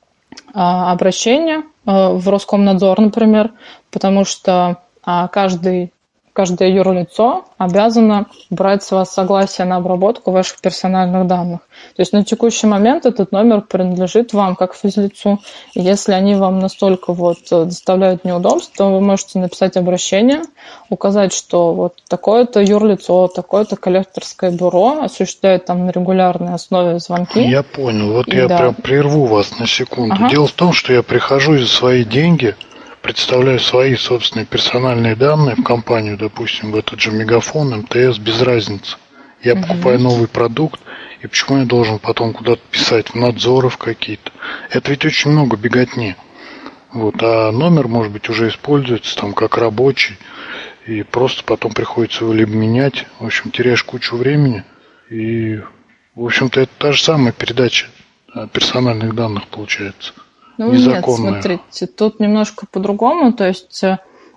обращение в Роскомнадзор, например, потому что а, каждый каждое юрлицо обязано брать с вас согласие на обработку ваших персональных данных. То есть на текущий момент этот номер принадлежит вам как физлицу. И если они вам настолько вот э, доставляют неудобства, то вы можете написать обращение, указать, что вот такое-то юрлицо, такое-то коллекторское бюро осуществляет там на регулярной основе звонки. Я понял. Вот и я да. прям прерву вас на секунду. Ага. Дело в том, что я прихожу за свои деньги – представляю свои собственные персональные данные в компанию, допустим, в этот же Мегафон, МТС, без разницы. Я угу. покупаю новый продукт, и почему я должен потом куда-то писать, в надзоров какие-то? Это ведь очень много беготни. Вот, а номер, может быть, уже используется там как рабочий, и просто потом приходится его либо менять, в общем, теряешь кучу времени, и, в общем-то, это та же самая передача персональных данных получается. Ну нет, смотрите, тут немножко по-другому. То есть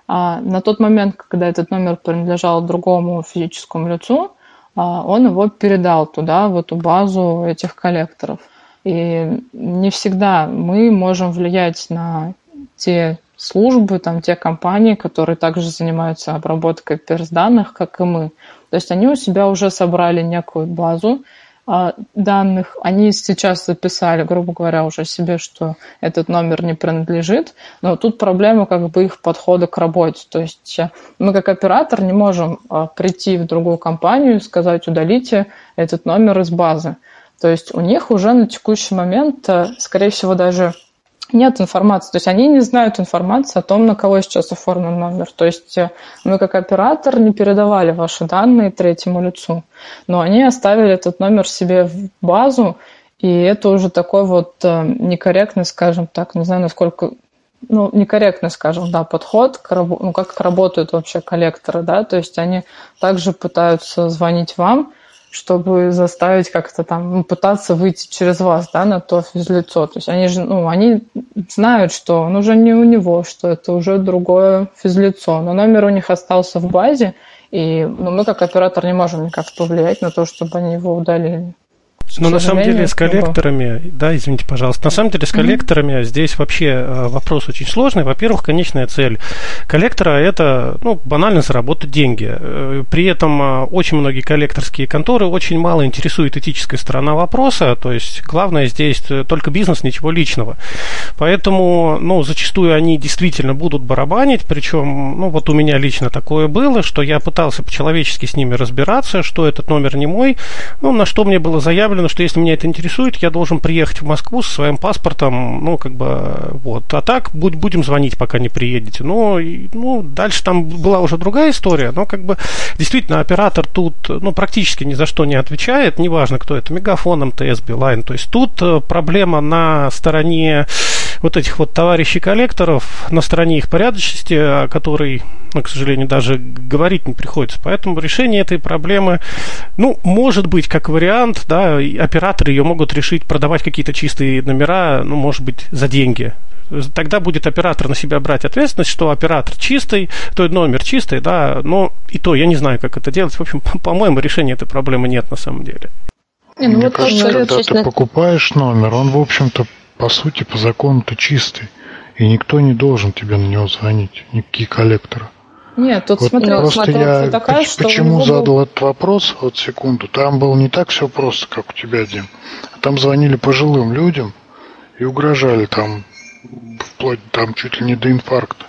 а, на тот момент, когда этот номер принадлежал другому физическому лицу, а, он его передал туда, в эту базу этих коллекторов. И не всегда мы можем влиять на те службы, там, те компании, которые также занимаются обработкой перс-данных, как и мы. То есть они у себя уже собрали некую базу, данных, они сейчас записали, грубо говоря, уже себе, что этот номер не принадлежит, но тут проблема как бы их подхода к работе. То есть э, мы как оператор не можем а, прийти в другую компанию и сказать, удалите этот номер из базы. То есть у них уже на текущий момент, э, скорее всего, даже нет информации. То есть они не знают информации о том, на кого сейчас оформлен номер. То есть э, мы как оператор не передавали ваши данные третьему лицу, но они оставили этот номер себе в базу, и это уже такой вот э, некорректный, скажем так, не знаю, насколько ну, некорректный, скажем, да, подход, к, ну, как работают вообще коллекторы, да, то есть они также пытаются звонить вам, чтобы заставить как-то там ну, пытаться выйти через вас, да, на то физлицо. То есть они же, ну, они знают, что он уже не у него, что это уже другое физлицо, но номер у них остался в базе, и ну, мы как оператор не можем никак повлиять на то, чтобы они его удалили. Но на самом деле с коллекторами, да, извините, пожалуйста, на самом деле с коллекторами mm-hmm. здесь вообще э, вопрос очень сложный. Во-первых, конечная цель коллектора это, ну, банально заработать деньги. Э, при этом э, очень многие коллекторские конторы очень мало интересует этическая сторона вопроса, то есть главное здесь только бизнес, ничего личного. Поэтому, ну, зачастую они действительно будут барабанить, причем, ну, вот у меня лично такое было, что я пытался по-человечески с ними разбираться, что этот номер не мой, ну, на что мне было заявлено заявлено, что если меня это интересует, я должен приехать в Москву со своим паспортом, ну, как бы, вот. А так будь, будем звонить, пока не приедете. Но, ну, дальше там была уже другая история, но, как бы, действительно, оператор тут, ну, практически ни за что не отвечает, неважно, кто это, Мегафон, МТС, Билайн. То есть тут э, проблема на стороне вот этих вот товарищей коллекторов, на стороне их порядочности, о которой но, к сожалению, даже говорить не приходится. Поэтому решение этой проблемы, ну, может быть, как вариант, да, операторы ее могут решить продавать какие-то чистые номера, ну, может быть, за деньги тогда будет оператор на себя брать ответственность, что оператор чистый, то номер чистый, да, но и то я не знаю, как это делать. В общем, *laughs* по-моему, решения этой проблемы нет на самом деле. Не, ну Мне вот кажется, когда ты покупаешь номер, он, в общем-то, по сути, по закону-то чистый. И никто не должен тебе на него звонить, никакие коллекторы. Нет, тут вот смотри, просто я такая, что почему был... задал этот вопрос, вот секунду, там было не так все просто, как у тебя, Дим. Там звонили пожилым людям и угрожали там вплоть там чуть ли не до инфаркта.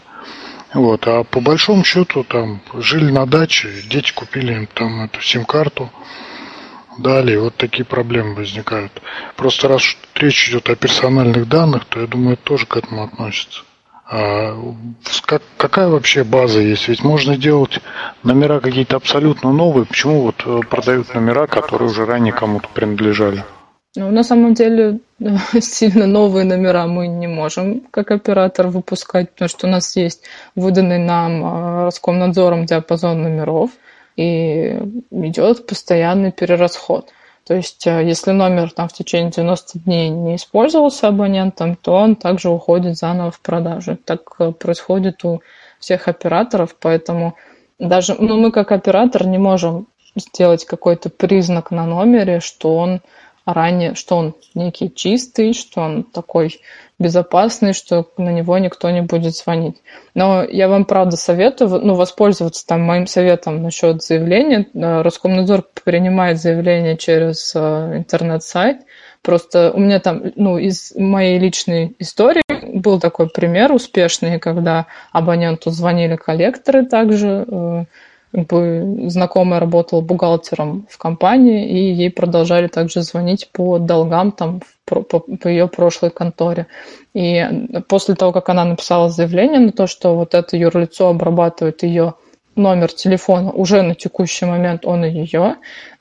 Вот, а по большому счету там жили на даче, дети купили им там эту сим-карту, дали, вот такие проблемы возникают. Просто раз речь идет о персональных данных, то я думаю, это тоже к этому относится. А как, какая вообще база есть? Ведь можно делать номера какие-то абсолютно новые. Почему вот э, продают номера, которые уже ранее кому-то принадлежали? Ну, на самом деле, *laughs* сильно новые номера мы не можем как оператор выпускать, потому что у нас есть выданный нам э, Роскомнадзором диапазон номеров, и идет постоянный перерасход. То есть, э, если номер там в течение 90 дней не использовался абонентом, то он также уходит заново в продажу. Так э, происходит у всех операторов, поэтому даже ну, мы как оператор не можем сделать какой-то признак на номере, что он ранее, что он некий чистый, что он такой безопасный, что на него никто не будет звонить. Но я вам правда советую ну, воспользоваться там моим советом насчет заявления. Э, Роскомнадзор принимает заявление через э, интернет-сайт. Просто у меня там, ну, из моей личной истории был такой пример успешный, когда абоненту звонили коллекторы также, э, как бы знакомая работала бухгалтером в компании, и ей продолжали также звонить по долгам там по, по, ее прошлой конторе. И после того, как она написала заявление на то, что вот это юрлицо обрабатывает ее номер телефона уже на текущий момент он и ее,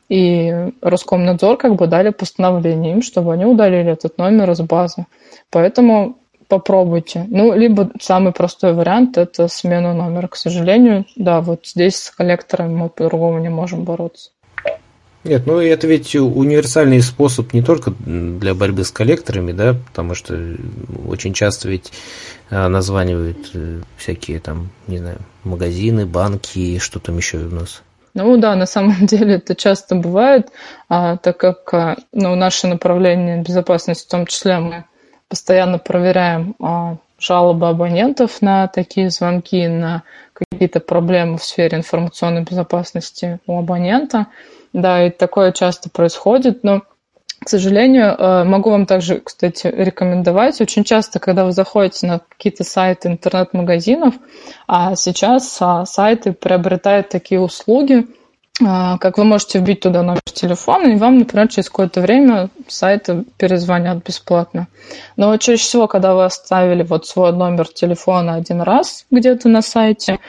и Роскомнадзор как бы дали постановление им, чтобы они удалили этот номер из базы. Поэтому попробуйте. Ну, либо самый простой вариант – это смена номера. К сожалению, да, вот здесь с коллекторами мы по-другому не можем бороться. Нет, ну это ведь универсальный способ не только для борьбы с коллекторами, да, потому что очень часто ведь а, названивают э, всякие там, не знаю, магазины, банки, что там еще у нас. Ну да, на самом *laughs* деле это часто бывает, а, так как а, ну, наше направление безопасности в том числе мы постоянно проверяем а, жалобы абонентов на такие звонки, на какие-то проблемы в сфере информационной безопасности у абонента. Да, и такое часто происходит, но к сожалению, э, могу вам также, кстати, рекомендовать. Очень часто, когда вы заходите на какие-то сайты интернет-магазинов, а сейчас а, сайты приобретают такие услуги, как вы можете вбить туда номер телефона, и вам, например, через какое-то время сайты перезвонят бесплатно. Но чаще всего, когда вы оставили вот свой номер телефона один раз где-то на сайте,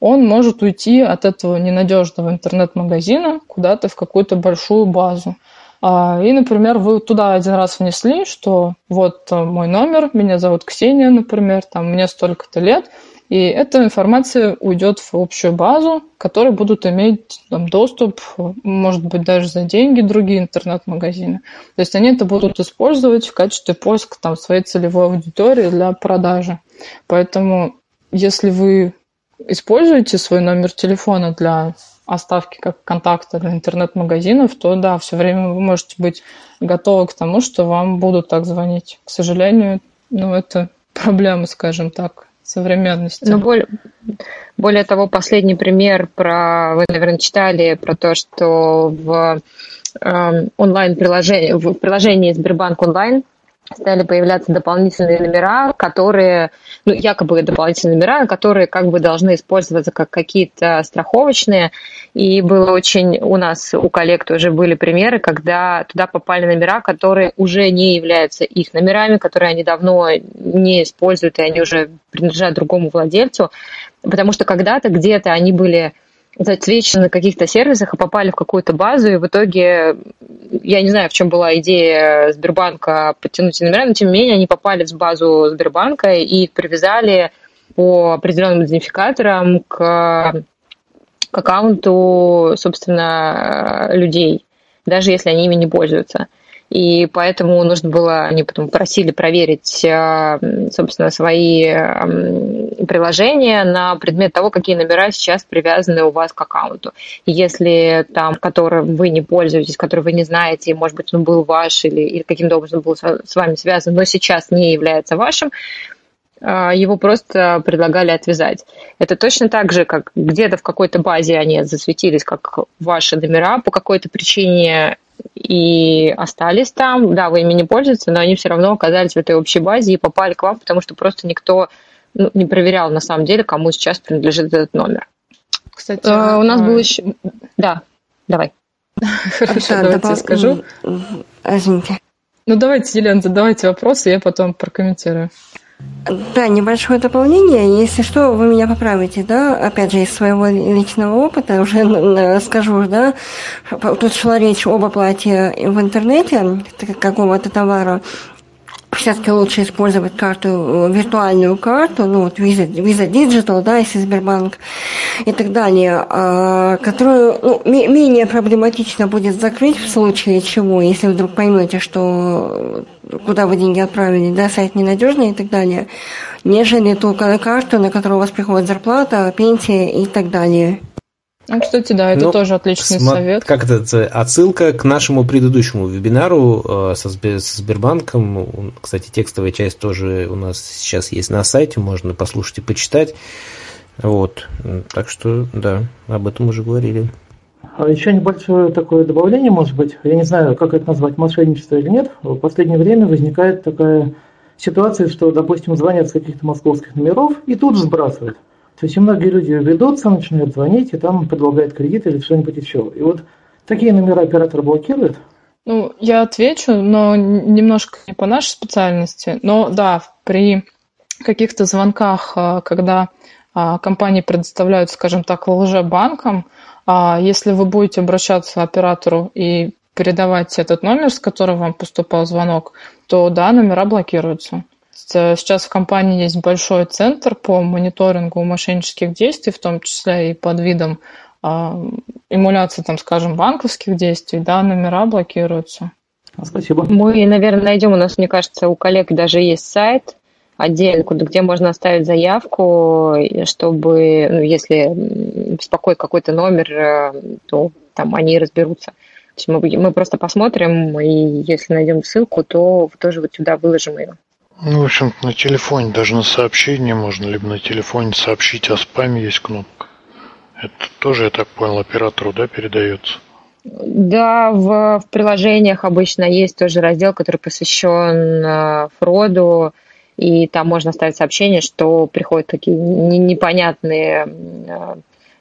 он может уйти от этого ненадежного интернет-магазина куда-то в какую-то большую базу. А, и, например, вы туда один раз внесли, что вот э, мой номер, меня зовут Ксения, например, там мне столько-то лет, и эта информация уйдет в общую базу, которые будут иметь там, доступ, может быть, даже за деньги другие интернет-магазины. То есть они это будут использовать в качестве поиска там, своей целевой аудитории для продажи. Поэтому, если вы используете свой номер телефона для оставки как контакта для интернет-магазинов, то да, все время вы можете быть готовы к тому, что вам будут так звонить. К сожалению, ну, это *laughs* проблема, скажем так, современности. Ну, более, более того, последний пример про, вы, наверное, читали про то, что в э, онлайн-приложении, в приложении Сбербанк онлайн стали появляться дополнительные номера, которые, ну, якобы дополнительные номера, которые как бы должны использоваться как какие-то страховочные. И было очень, у нас, у коллег тоже были примеры, когда туда попали номера, которые уже не являются их номерами, которые они давно не используют, и они уже принадлежат другому владельцу. Потому что когда-то где-то они были засвечены на каких-то сервисах и попали в какую-то базу, и в итоге, я не знаю, в чем была идея Сбербанка подтянуть номера, но тем не менее они попали в базу Сбербанка и привязали по определенным идентификаторам к, к аккаунту, собственно, людей, даже если они ими не пользуются и поэтому нужно было, они потом просили проверить, э, собственно, свои приложения на предмет того, какие номера сейчас привязаны у вас к аккаунту. если там, которым вы не пользуетесь, который вы не знаете, может быть, он был ваш или, или каким-то образом был с вами связан, но сейчас не является вашим, э, его просто предлагали отвязать. Это точно так же, как где-то в какой-то базе они засветились как ваши номера по какой-то причине и остались там. Да, вы ими не пользуетесь, но они все равно оказались в этой общей базе и попали к вам, потому что просто никто ну, не проверял на самом деле, кому сейчас принадлежит этот номер. Кстати, uh, у нас а... был еще... Да, давай. Хорошо, давайте я скажу. Извините. Ну, давайте, Елена, задавайте вопросы, я потом прокомментирую. Да, небольшое дополнение. Если что, вы меня поправите, да? Опять же, из своего личного опыта уже скажу, да? Тут шла речь об оплате в интернете какого-то товара все-таки лучше использовать карту, э, виртуальную карту, ну вот Visa, Visa Digital, да, если Сбербанк и так далее, а, которую ну, менее проблематично будет закрыть в случае чего, если вдруг поймете, что куда вы деньги отправили, да, сайт ненадежный и так далее, нежели ту карту, на которую у вас приходит зарплата, пенсия и так далее. Ну, кстати, да, это ну, тоже отличный см- совет. Как это отсылка к нашему предыдущему вебинару э, со, Сбер, со Сбербанком. Кстати, текстовая часть тоже у нас сейчас есть на сайте, можно послушать и почитать. Вот. Так что, да, об этом уже говорили. А еще небольшое такое добавление, может быть, я не знаю, как это назвать, мошенничество или нет. В последнее время возникает такая ситуация, что, допустим, звонят с каких-то московских номеров и тут сбрасывают. То есть многие люди ведутся, начинают звонить, и там предлагают кредит или что-нибудь еще. И вот такие номера оператор блокирует. Ну, я отвечу, но немножко не по нашей специальности. Но да, при каких-то звонках, а, когда компании предоставляют, скажем так, лжебанкам, а, если вы будете обращаться к оператору и передавать этот номер, с которого вам поступал звонок, то да, номера блокируются. Сейчас в компании есть большой центр по мониторингу мошеннических действий, в том числе и под видом а, эмуляции, там, скажем, банковских действий, да, номера блокируются. Спасибо. Мы, наверное, найдем, у нас, мне кажется, у коллег даже есть сайт отдельно, где можно оставить заявку, чтобы, ну, если беспокоит какой-то номер, э, то там они разберутся. То есть мы, мы просто посмотрим, и если найдем ссылку, то тоже вот сюда выложим ее. Ну, в общем на телефоне, даже на сообщение можно, либо на телефоне сообщить о спаме есть кнопка. Это тоже, я так понял, оператору, да, передается? Да, в, в приложениях обычно есть тоже раздел, который посвящен э, фроду, и там можно оставить сообщение, что приходят такие непонятные э,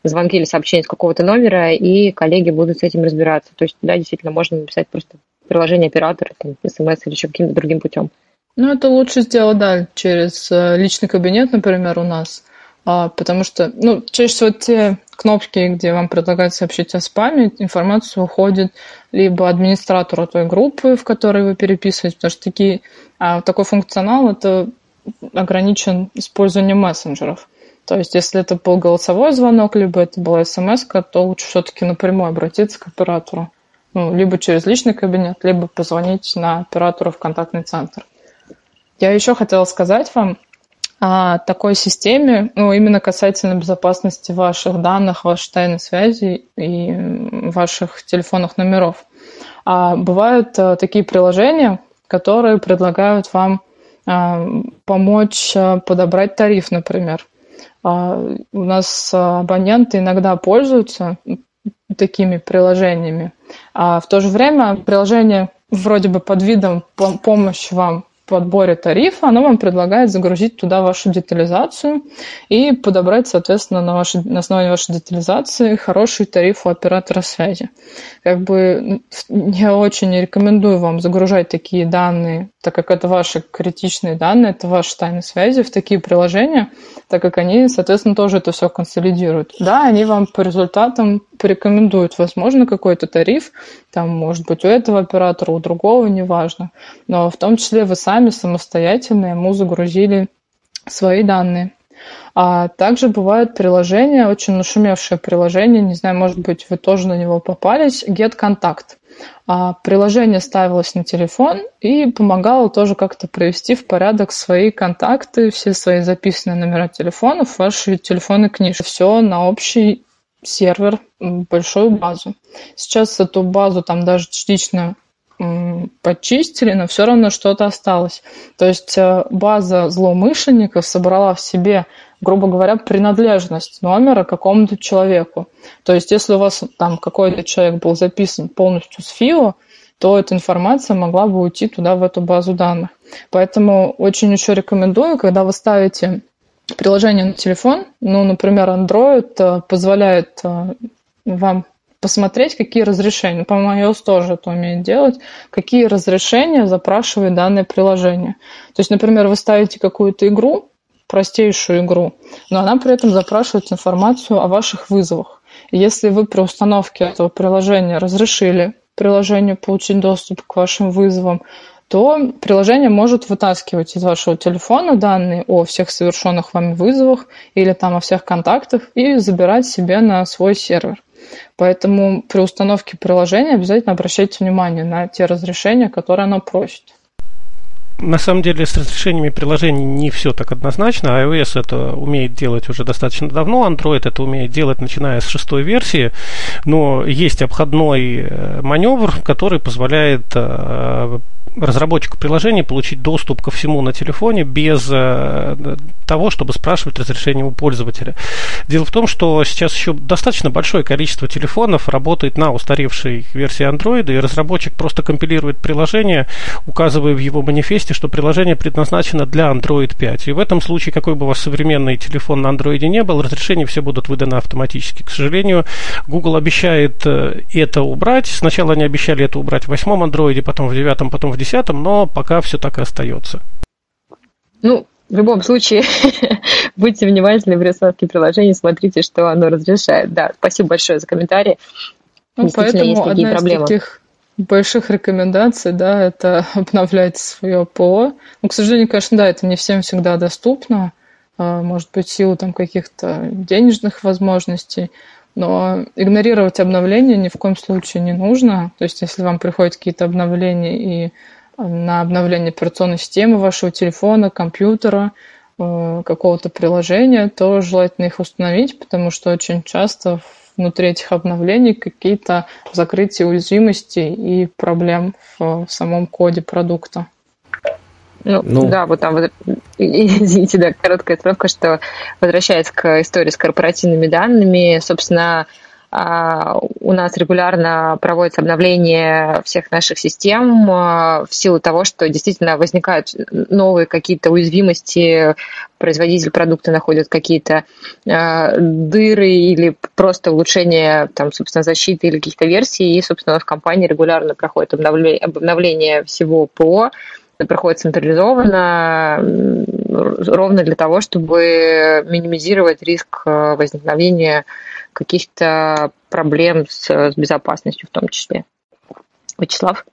звонки или сообщения с какого-то номера, и коллеги будут с этим разбираться. То есть, да, действительно, можно написать просто приложение оператора, там, смс или еще каким-то другим путем. Ну, это лучше сделать, да, через э, личный кабинет, например, у нас. А, потому что, ну, чаще всего те кнопки, где вам предлагают сообщить о спаме, информация уходит либо администратору той группы, в которой вы переписываетесь, потому что такие, а, такой функционал это ограничен использованием мессенджеров. То есть, если это был голосовой звонок, либо это была смс, то лучше все-таки напрямую обратиться к оператору. Ну, либо через личный кабинет, либо позвонить на оператора в контактный центр. Я еще хотела сказать вам, такой системе, ну, именно касательно безопасности ваших данных, вашей тайной связи и ваших телефонных номеров. А бывают а, такие приложения, которые предлагают вам а, помочь а, подобрать тариф, например. А, у нас абоненты иногда пользуются такими приложениями, а в то же время приложение вроде бы под видом помощи вам подборе тарифа, оно вам предлагает загрузить туда вашу детализацию и подобрать, соответственно, на, вашей, на основании вашей детализации хороший тариф у оператора связи. Как бы я очень рекомендую вам загружать такие данные, так как это ваши критичные данные, это ваши тайны связи в такие приложения, так как они, соответственно, тоже это все консолидируют. Да, они вам по результатам порекомендуют, возможно, какой-то тариф, там, может быть, у этого оператора, у другого, неважно. Но в том числе вы сами самостоятельно ему загрузили свои данные. А также бывают приложения, очень нашумевшее приложение, не знаю, может быть, вы тоже на него попались, GetContact. А приложение ставилось на телефон и помогало тоже как-то провести в порядок свои контакты, все свои записанные номера телефонов, ваши телефоны книжки. Все на общий сервер, большую базу. Сейчас эту базу там даже частично почистили, но все равно что-то осталось. То есть э, база злоумышленников собрала в себе, грубо говоря, принадлежность номера какому-то человеку. То есть если у вас там какой-то человек был записан полностью с ФИО, то эта информация могла бы уйти туда, в эту базу данных. Поэтому очень еще рекомендую, когда вы ставите приложение на телефон, ну, например, Android э, позволяет э, вам посмотреть, какие разрешения, по-моему, iOS тоже это умеет делать, какие разрешения запрашивает данное приложение. То есть, например, вы ставите какую-то игру, простейшую игру, но она при этом запрашивает информацию о ваших вызовах. Если вы при установке этого приложения разрешили приложению получить доступ к вашим вызовам, то приложение может вытаскивать из вашего телефона данные о всех совершенных вами вызовах или там о всех контактах и забирать себе на свой сервер. Поэтому при установке приложения обязательно обращайте внимание на те разрешения, которые оно просит. На самом деле с разрешениями приложений не все так однозначно. iOS это умеет делать уже достаточно давно, Android это умеет делать начиная с шестой версии, но есть обходной э, маневр, который позволяет э, разработчику приложения получить доступ ко всему на телефоне без э, того, чтобы спрашивать разрешение у пользователя. Дело в том, что сейчас еще достаточно большое количество телефонов работает на устаревшей версии Android, и разработчик просто компилирует приложение, указывая в его манифесте, что приложение предназначено для Android 5. И в этом случае, какой бы у вас современный телефон на Android не был, разрешения все будут выданы автоматически. К сожалению, Google обещает э, это убрать. Сначала они обещали это убрать в восьмом Android, потом в девятом, потом в десятом, но пока все так и остается. Ну, в любом случае, *laughs* будьте внимательны в рисовке приложения, смотрите, что оно разрешает. Да, спасибо большое за комментарий. Ну, поэтому есть одна проблемы. из таких больших рекомендаций, да, это *laughs* обновлять свое ПО. Ну, к сожалению, конечно, да, это не всем всегда доступно. А, может быть, в силу там каких-то денежных возможностей. Но игнорировать обновления ни в коем случае не нужно. То есть, если вам приходят какие-то обновления и э, на обновление операционной системы вашего телефона, компьютера, э, какого-то приложения, то желательно их установить, потому что очень часто внутри этих обновлений какие-то закрытия уязвимостей и проблем в самом коде продукта. Ну, ну, да, вот там, вот, извините, да, короткая справка, что возвращаясь к истории с корпоративными данными, собственно, а, у нас регулярно проводится обновление всех наших систем а, в силу того, что действительно возникают новые какие-то уязвимости, производитель продукта находит какие-то а, дыры или просто улучшение, там, собственно, защиты или каких-то версий, и, собственно, в компании регулярно проходит обновление, обновление всего ПО, проходит централизованно, ровно для того, чтобы минимизировать риск возникновения каких-то проблем с, с безопасностью в том числе. Вячеслав?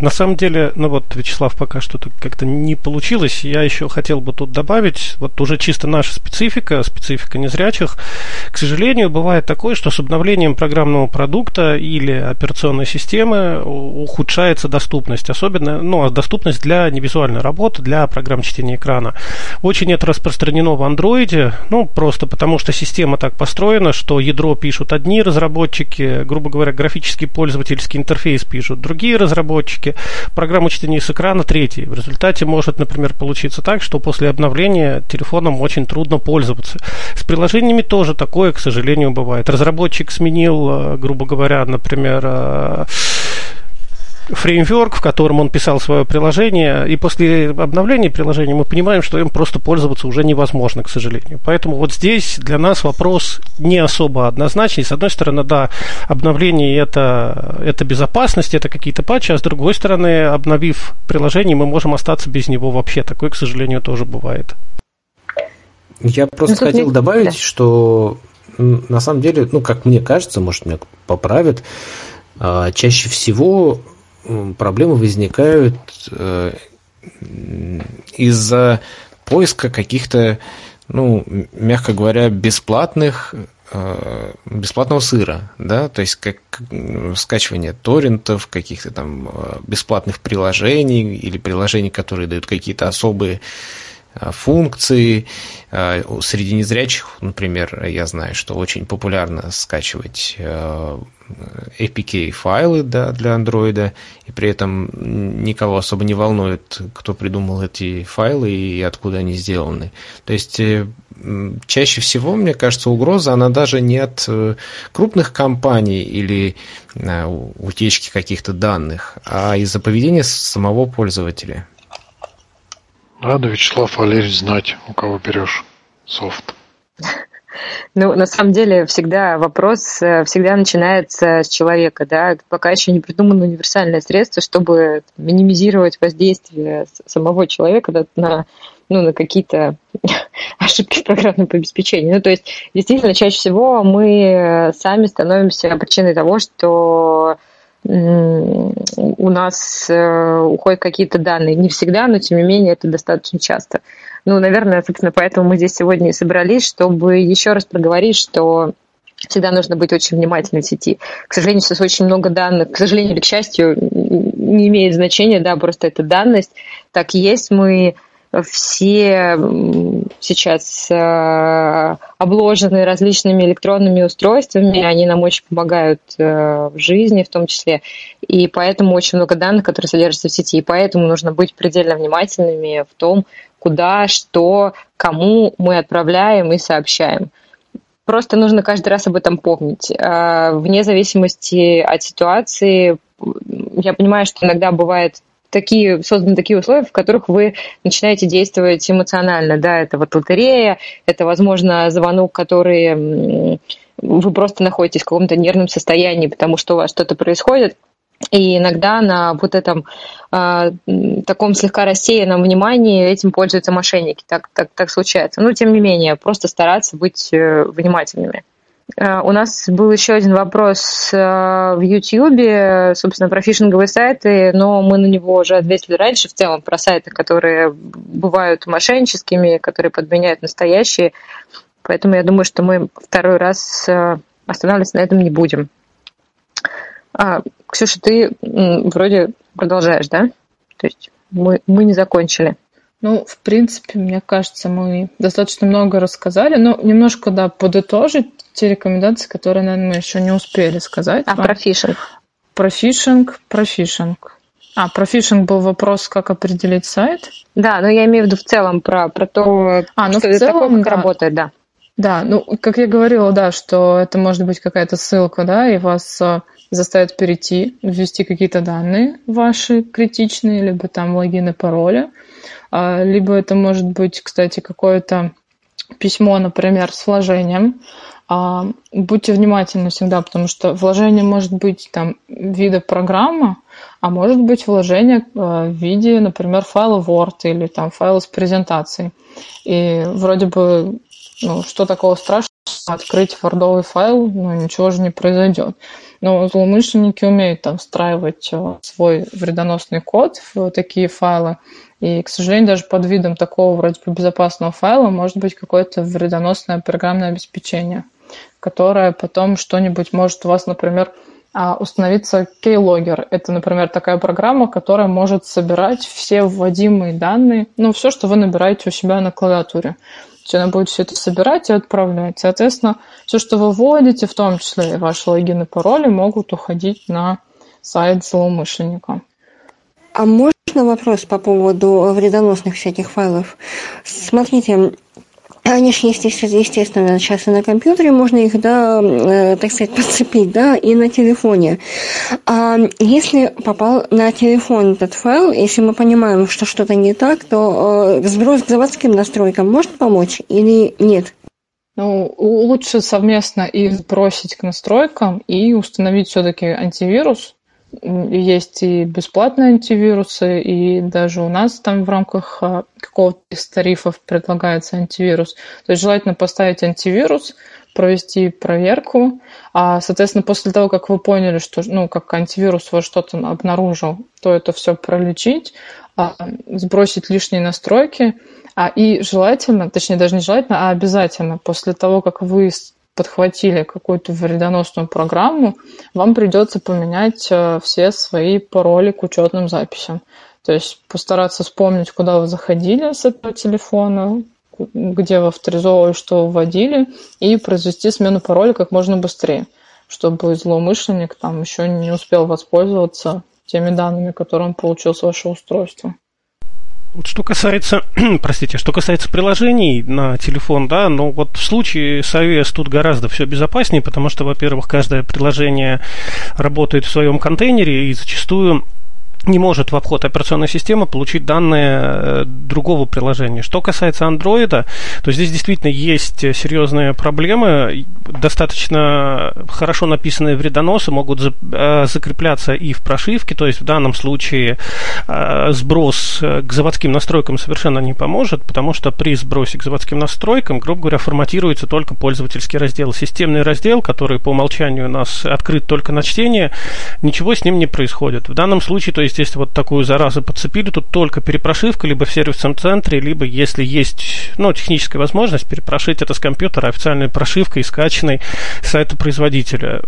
На самом деле, ну вот, Вячеслав, пока что-то как-то не получилось. Я еще хотел бы тут добавить, вот уже чисто наша специфика, специфика незрячих. К сожалению, бывает такое, что с обновлением программного продукта или операционной системы ухудшается доступность. Особенно, ну, а доступность для невизуальной работы, для программ чтения экрана. Очень это распространено в андроиде, ну, просто потому что система так построена, что ядро пишут одни разработчики, грубо говоря, графический пользовательский интерфейс пишут другие разработчики, ошибки. Программу чтения с экрана третий. В результате может, например, получиться так, что после обновления телефоном очень трудно пользоваться. С приложениями тоже такое, к сожалению, бывает. Разработчик сменил, э, грубо говоря, например, э, фреймворк, в котором он писал свое приложение, и после обновления приложения мы понимаем, что им просто пользоваться уже невозможно, к сожалению. Поэтому вот здесь для нас вопрос не особо однозначный. С одной стороны, да, обновление это, это безопасность, это какие-то патчи, а с другой стороны, обновив приложение, мы можем остаться без него вообще. Такое, к сожалению, тоже бывает. Я просто ну, хотел не... добавить, да. что на самом деле, ну, как мне кажется, может, меня поправят, а, чаще всего проблемы возникают э, из-за поиска каких-то, ну, мягко говоря, бесплатных э, бесплатного сыра, да, то есть как скачивание торрентов, каких-то там э, бесплатных приложений или приложений, которые дают какие-то особые функции. Среди незрячих, например, я знаю, что очень популярно скачивать APK файлы да, для андроида, и при этом никого особо не волнует, кто придумал эти файлы и откуда они сделаны. То есть э, чаще всего, мне кажется, угроза, она даже не от э, крупных компаний или э, утечки каких-то данных, а из-за поведения самого пользователя. Надо, Вячеслав Валерьевич, знать, у кого берешь софт. *laughs* Ну, на самом деле, всегда вопрос э, всегда начинается с человека, да, пока еще не придумано универсальное средство, чтобы минимизировать воздействие самого человека да, на, ну, на какие-то *laughs* ошибки в программном обеспечении. Ну, то есть, действительно, чаще всего мы сами становимся причиной того, что у нас э, уходят какие-то данные. Не всегда, но тем не менее это достаточно часто. Ну, наверное, собственно, поэтому мы здесь сегодня и собрались, чтобы еще раз проговорить, что всегда нужно быть очень внимательным в сети. К сожалению, сейчас очень много данных, к сожалению или к счастью, не имеет значения, да, просто это данность. Так есть, мы все сейчас э, обложены различными электронными устройствами, они нам очень помогают э, в жизни в том числе, и поэтому очень много данных, которые содержатся в сети, и поэтому нужно быть предельно внимательными в том, куда, что, кому мы отправляем и сообщаем. Просто нужно каждый раз об этом помнить. Э, вне зависимости от ситуации, я понимаю, что иногда бывает такие, созданы такие условия, в которых вы начинаете действовать эмоционально. Да, это вот лотерея, это, возможно, звонок, который вы просто находитесь в каком-то нервном состоянии, потому что у вас что-то происходит. И иногда на вот этом э, таком слегка рассеянном внимании этим пользуются мошенники. Так, так, так случается. Но тем не менее, просто стараться быть э, внимательными. Э, у нас был еще один вопрос э, в YouTube, собственно, про фишинговые сайты, но мы на него уже ответили раньше, в целом про сайты, которые бывают мошенническими, которые подменяют настоящие. Поэтому я думаю, что мы второй раз э, останавливаться на этом не будем. А, Ксюша, ты вроде продолжаешь, да? То есть мы, мы не закончили. Ну, в принципе, мне кажется, мы достаточно много рассказали, но немножко, да, подытожить те рекомендации, которые, наверное, мы еще не успели сказать. А про фишинг? Про фишинг, про фишинг. А, про фишинг был вопрос, как определить сайт? Да, но я имею в виду в целом про, про то, а, ну, что в целом, такое, как да. работает, да. Да, ну, как я говорила, да, что это может быть какая-то ссылка, да, и вас а, заставят перейти, ввести какие-то данные ваши критичные, либо там логины, пароли, а, либо это может быть, кстати, какое-то письмо, например, с вложением. А, будьте внимательны всегда, потому что вложение может быть там вида программа, а может быть вложение а, в виде, например, файла Word или там файла с презентацией. И вроде бы, ну, что такого страшного, открыть вордовый файл, ну, ничего же не произойдет. Но злоумышленники умеют там встраивать а, свой вредоносный код в такие файлы, и, к сожалению, даже под видом такого вроде бы безопасного файла может быть какое-то вредоносное программное обеспечение, которое потом что-нибудь может у вас, например, а, установиться Keylogger. Это, например, такая программа, которая может собирать все вводимые данные, ну, все, что вы набираете у себя на клавиатуре. Она будет все это собирать и отправлять. Соответственно, все, что вы вводите, в том числе и ваши логины и пароли, могут уходить на сайт злоумышленника. А можно вопрос по поводу вредоносных всяких файлов? Смотрите, они же есть, естественно, сейчас и на компьютере можно их, да, э, так сказать, подцепить, да, и на телефоне. А если попал на телефон этот файл, если мы понимаем, что что-то не так, то э, сброс к заводским настройкам может помочь или нет? Ну, лучше совместно их сбросить к настройкам и установить все-таки антивирус, есть и бесплатные антивирусы, и даже у нас там в рамках а, какого-то из тарифов предлагается антивирус. То есть желательно поставить антивирус, провести проверку, а, соответственно, после того, как вы поняли, что, ну, как антивирус вас что-то обнаружил, то это все пролечить, а, сбросить лишние настройки, а, и желательно, точнее, даже не желательно, а обязательно после того, как вы подхватили какую-то вредоносную программу, вам придется поменять э, все свои пароли к учетным записям. То есть постараться вспомнить, куда вы заходили с этого телефона, где вы авторизовывали, что вводили, и произвести смену пароля как можно быстрее, чтобы злоумышленник там еще не успел воспользоваться теми данными, которые он получил с вашего устройства. Вот что касается, *clears throat* простите, что касается приложений на телефон, да, ну вот в случае с iOS тут гораздо все безопаснее, потому что, во-первых, каждое приложение работает в своем контейнере и зачастую не может в обход операционной системы получить данные э, другого приложения. Что касается Android, то здесь действительно есть серьезные проблемы. Достаточно хорошо написанные вредоносы могут э, закрепляться и в прошивке, то есть в данном случае э, сброс к заводским настройкам совершенно не поможет, потому что при сбросе к заводским настройкам, грубо говоря, форматируется только пользовательский раздел. Системный раздел, который по умолчанию у нас открыт только на чтение, ничего с ним не происходит. В данном случае, то есть есть, если вот такую заразу подцепили, тут только перепрошивка либо в сервисном центре, либо если есть ну, техническая возможность, перепрошить это с компьютера официальной прошивкой, скачанной с сайта производителя.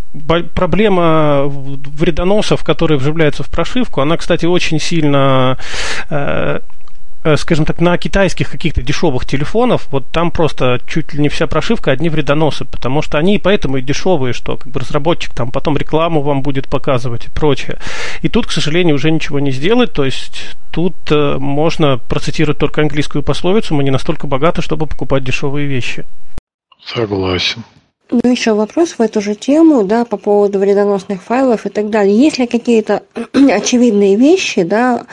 Проблема вредоносов, которые вживляются в прошивку, она, кстати, очень сильно Э, скажем так, на китайских каких-то дешевых телефонов, вот там просто чуть ли не вся прошивка одни вредоносы, потому что они поэтому и дешевые, что как бы разработчик там потом рекламу вам будет показывать и прочее. И тут, к сожалению, уже ничего не сделать, то есть тут э, можно процитировать только английскую пословицу, мы не настолько богаты, чтобы покупать дешевые вещи. Согласен. Ну, еще вопрос в эту же тему, да, по поводу вредоносных файлов и так далее. Есть ли какие-то *clears throat* очевидные вещи, да,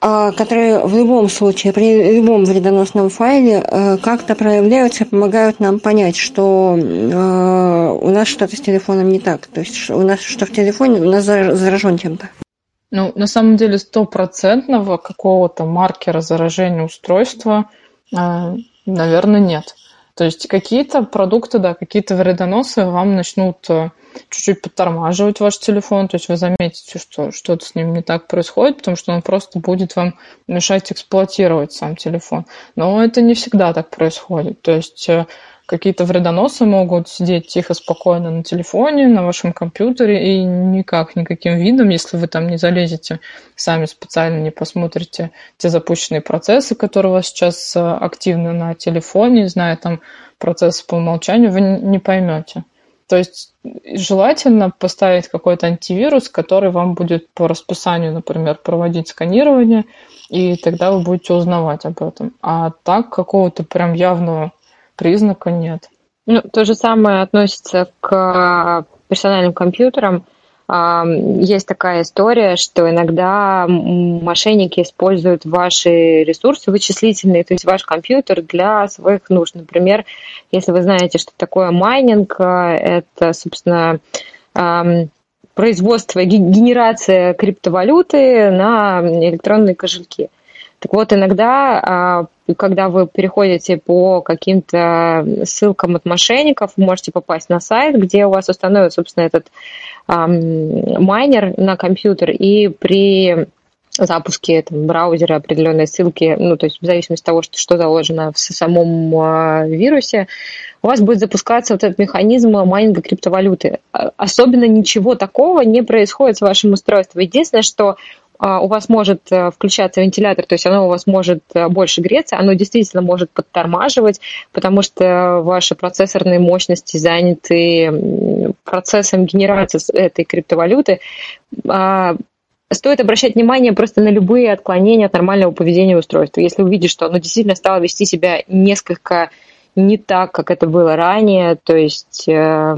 а, которые в любом случае, при любом вредоносном файле э, как-то проявляются, помогают нам понять, что э, у нас что-то с телефоном не так, то есть у нас что в телефоне у нас заражен чем-то? Ну, на самом деле, стопроцентного какого-то маркера заражения устройства, э, наверное, нет. То есть какие-то продукты, да, какие-то вредоносы вам начнут э, чуть-чуть подтормаживать ваш телефон, то есть вы заметите, что что-то с ним не так происходит, потому что он просто будет вам мешать эксплуатировать сам телефон. Но это не всегда так происходит. То есть э, какие-то вредоносы могут сидеть тихо, спокойно на телефоне, на вашем компьютере и никак, никаким видом, если вы там не залезете, сами специально не посмотрите те запущенные процессы, которые у вас сейчас э, активны на телефоне, зная там процессы по умолчанию, вы не поймете. То есть желательно поставить какой-то антивирус, который вам будет по расписанию, например, проводить сканирование, и тогда вы будете узнавать об этом. А так какого-то прям явного признака нет. Ну, то же самое относится к персональным компьютерам. Есть такая история, что иногда мошенники используют ваши ресурсы вычислительные, то есть ваш компьютер для своих нужд. Например, если вы знаете, что такое майнинг, это, собственно, производство, генерация криптовалюты на электронные кошельки. Так вот, иногда, а, когда вы переходите по каким-то ссылкам от мошенников, вы можете попасть на сайт, где у вас установят, собственно, этот майнер на компьютер, и при запуске там, браузера определенной ссылки, ну, то есть в зависимости от того, что, что заложено в самом э, вирусе, у вас будет запускаться вот этот механизм майнинга криптовалюты. Особенно ничего такого не происходит с вашим устройством. Единственное, что а, у вас может э, включаться вентилятор, то есть оно у вас может э, больше греться, оно действительно может подтормаживать, потому что ваши процессорные мощности заняты процессом генерации этой криптовалюты. А, стоит обращать внимание просто на любые отклонения от нормального поведения устройства. Если увидишь, что оно действительно стало вести себя несколько не так, как это было ранее, то есть э,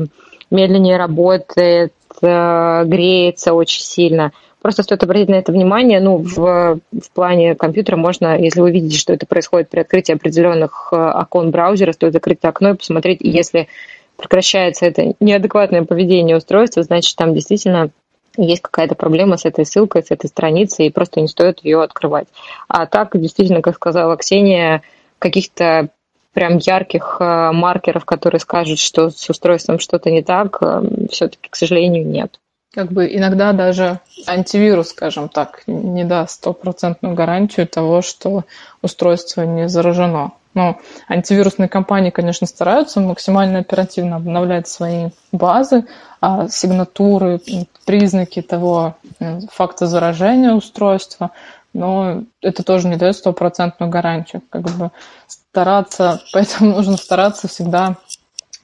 медленнее работает, греется очень сильно – Просто стоит обратить на это внимание. Ну, в, в плане компьютера можно, если вы видите, что это происходит при открытии определенных э, окон браузера, стоит закрыть окно и посмотреть, если прекращается это неадекватное поведение устройства, значит, там действительно есть какая-то проблема с этой ссылкой, с этой страницей, и просто не стоит ее открывать. А так, действительно, как сказала Ксения, каких-то прям ярких э, маркеров, которые скажут, что с устройством что-то не так, э, все-таки, к сожалению, нет как бы иногда даже антивирус, скажем так, не даст стопроцентную гарантию того, что устройство не заражено. Но антивирусные компании, конечно, стараются максимально оперативно обновлять свои базы, а сигнатуры, признаки того э, факта заражения устройства, но это тоже не дает стопроцентную гарантию. Как бы стараться, *laughs* поэтому нужно стараться всегда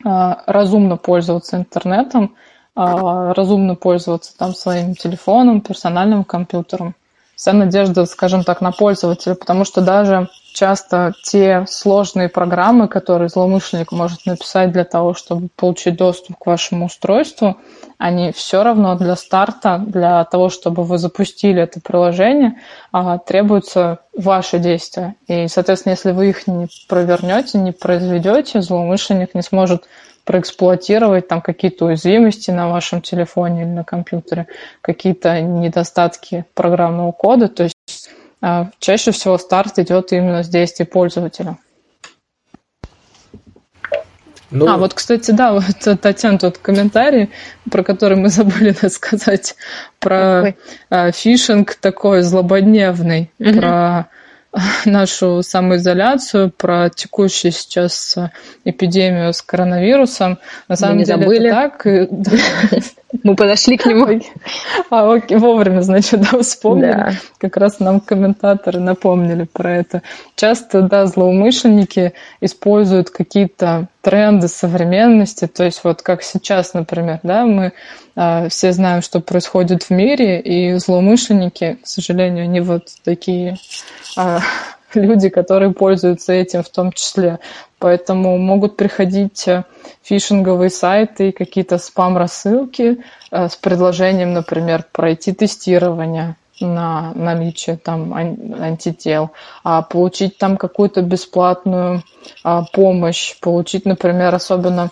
а, разумно пользоваться интернетом, разумно пользоваться там своим телефоном, персональным компьютером. Вся надежда, скажем так, на пользователя, потому что даже часто те сложные программы, которые злоумышленник может написать для того, чтобы получить доступ к вашему устройству, они все равно для старта, для того, чтобы вы запустили это приложение, а, требуются ваши действия. И, соответственно, если вы их не провернете, не произведете, злоумышленник не сможет проэксплуатировать там какие-то уязвимости на вашем телефоне или на компьютере, какие-то недостатки программного кода. То есть а, чаще всего старт идет именно с действий пользователя. Ну... А, вот, кстати, да, вот, Татьяна, тот комментарий, про который мы *laughs* забыли сказать, про а, фишинг такой злободневный, угу. про *laughs* нашу самоизоляцию, про текущую сейчас э, эпидемию с коронавирусом. На самом деле забыли. это так. *laughs* Мы подошли к нему. А, окей, вовремя, значит, да, вспомнили. Да. Как раз нам комментаторы напомнили про это. Часто, да, злоумышленники используют какие-то тренды современности, то есть вот как сейчас, например, да, мы а, все знаем, что происходит в мире, и злоумышленники, к сожалению, они вот такие а, *laughs* люди, которые пользуются этим в том числе. Поэтому могут приходить э, фишинговые сайты, какие-то спам-рассылки э, с предложением, например, пройти тестирование на наличие там антител, а получить там какую-то бесплатную а, помощь, получить, например, особенно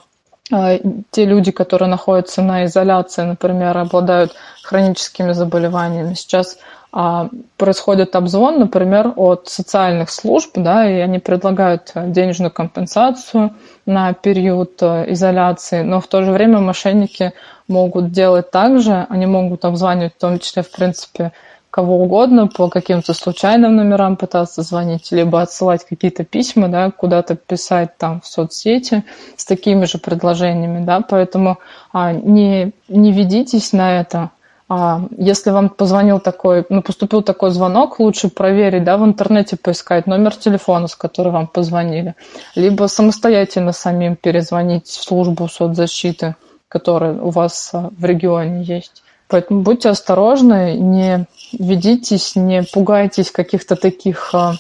а, те люди, которые находятся на изоляции, например, обладают хроническими заболеваниями. Сейчас происходит обзвон, например, от социальных служб, да, и они предлагают денежную компенсацию на период э, изоляции, но в то же время мошенники могут делать так же, они могут обзванивать в том числе, в принципе, кого угодно по каким-то случайным номерам пытаться звонить, либо отсылать какие-то письма, да, куда-то писать там в соцсети с такими же предложениями, да, поэтому а, не, не ведитесь на это, а, если вам позвонил такой, ну, поступил такой звонок, лучше проверить, да, в интернете поискать номер телефона, с которого вам позвонили, либо самостоятельно самим перезвонить в службу соцзащиты, которая у вас а, в регионе есть. Поэтому будьте осторожны, не ведитесь, не пугайтесь каких-то таких, а,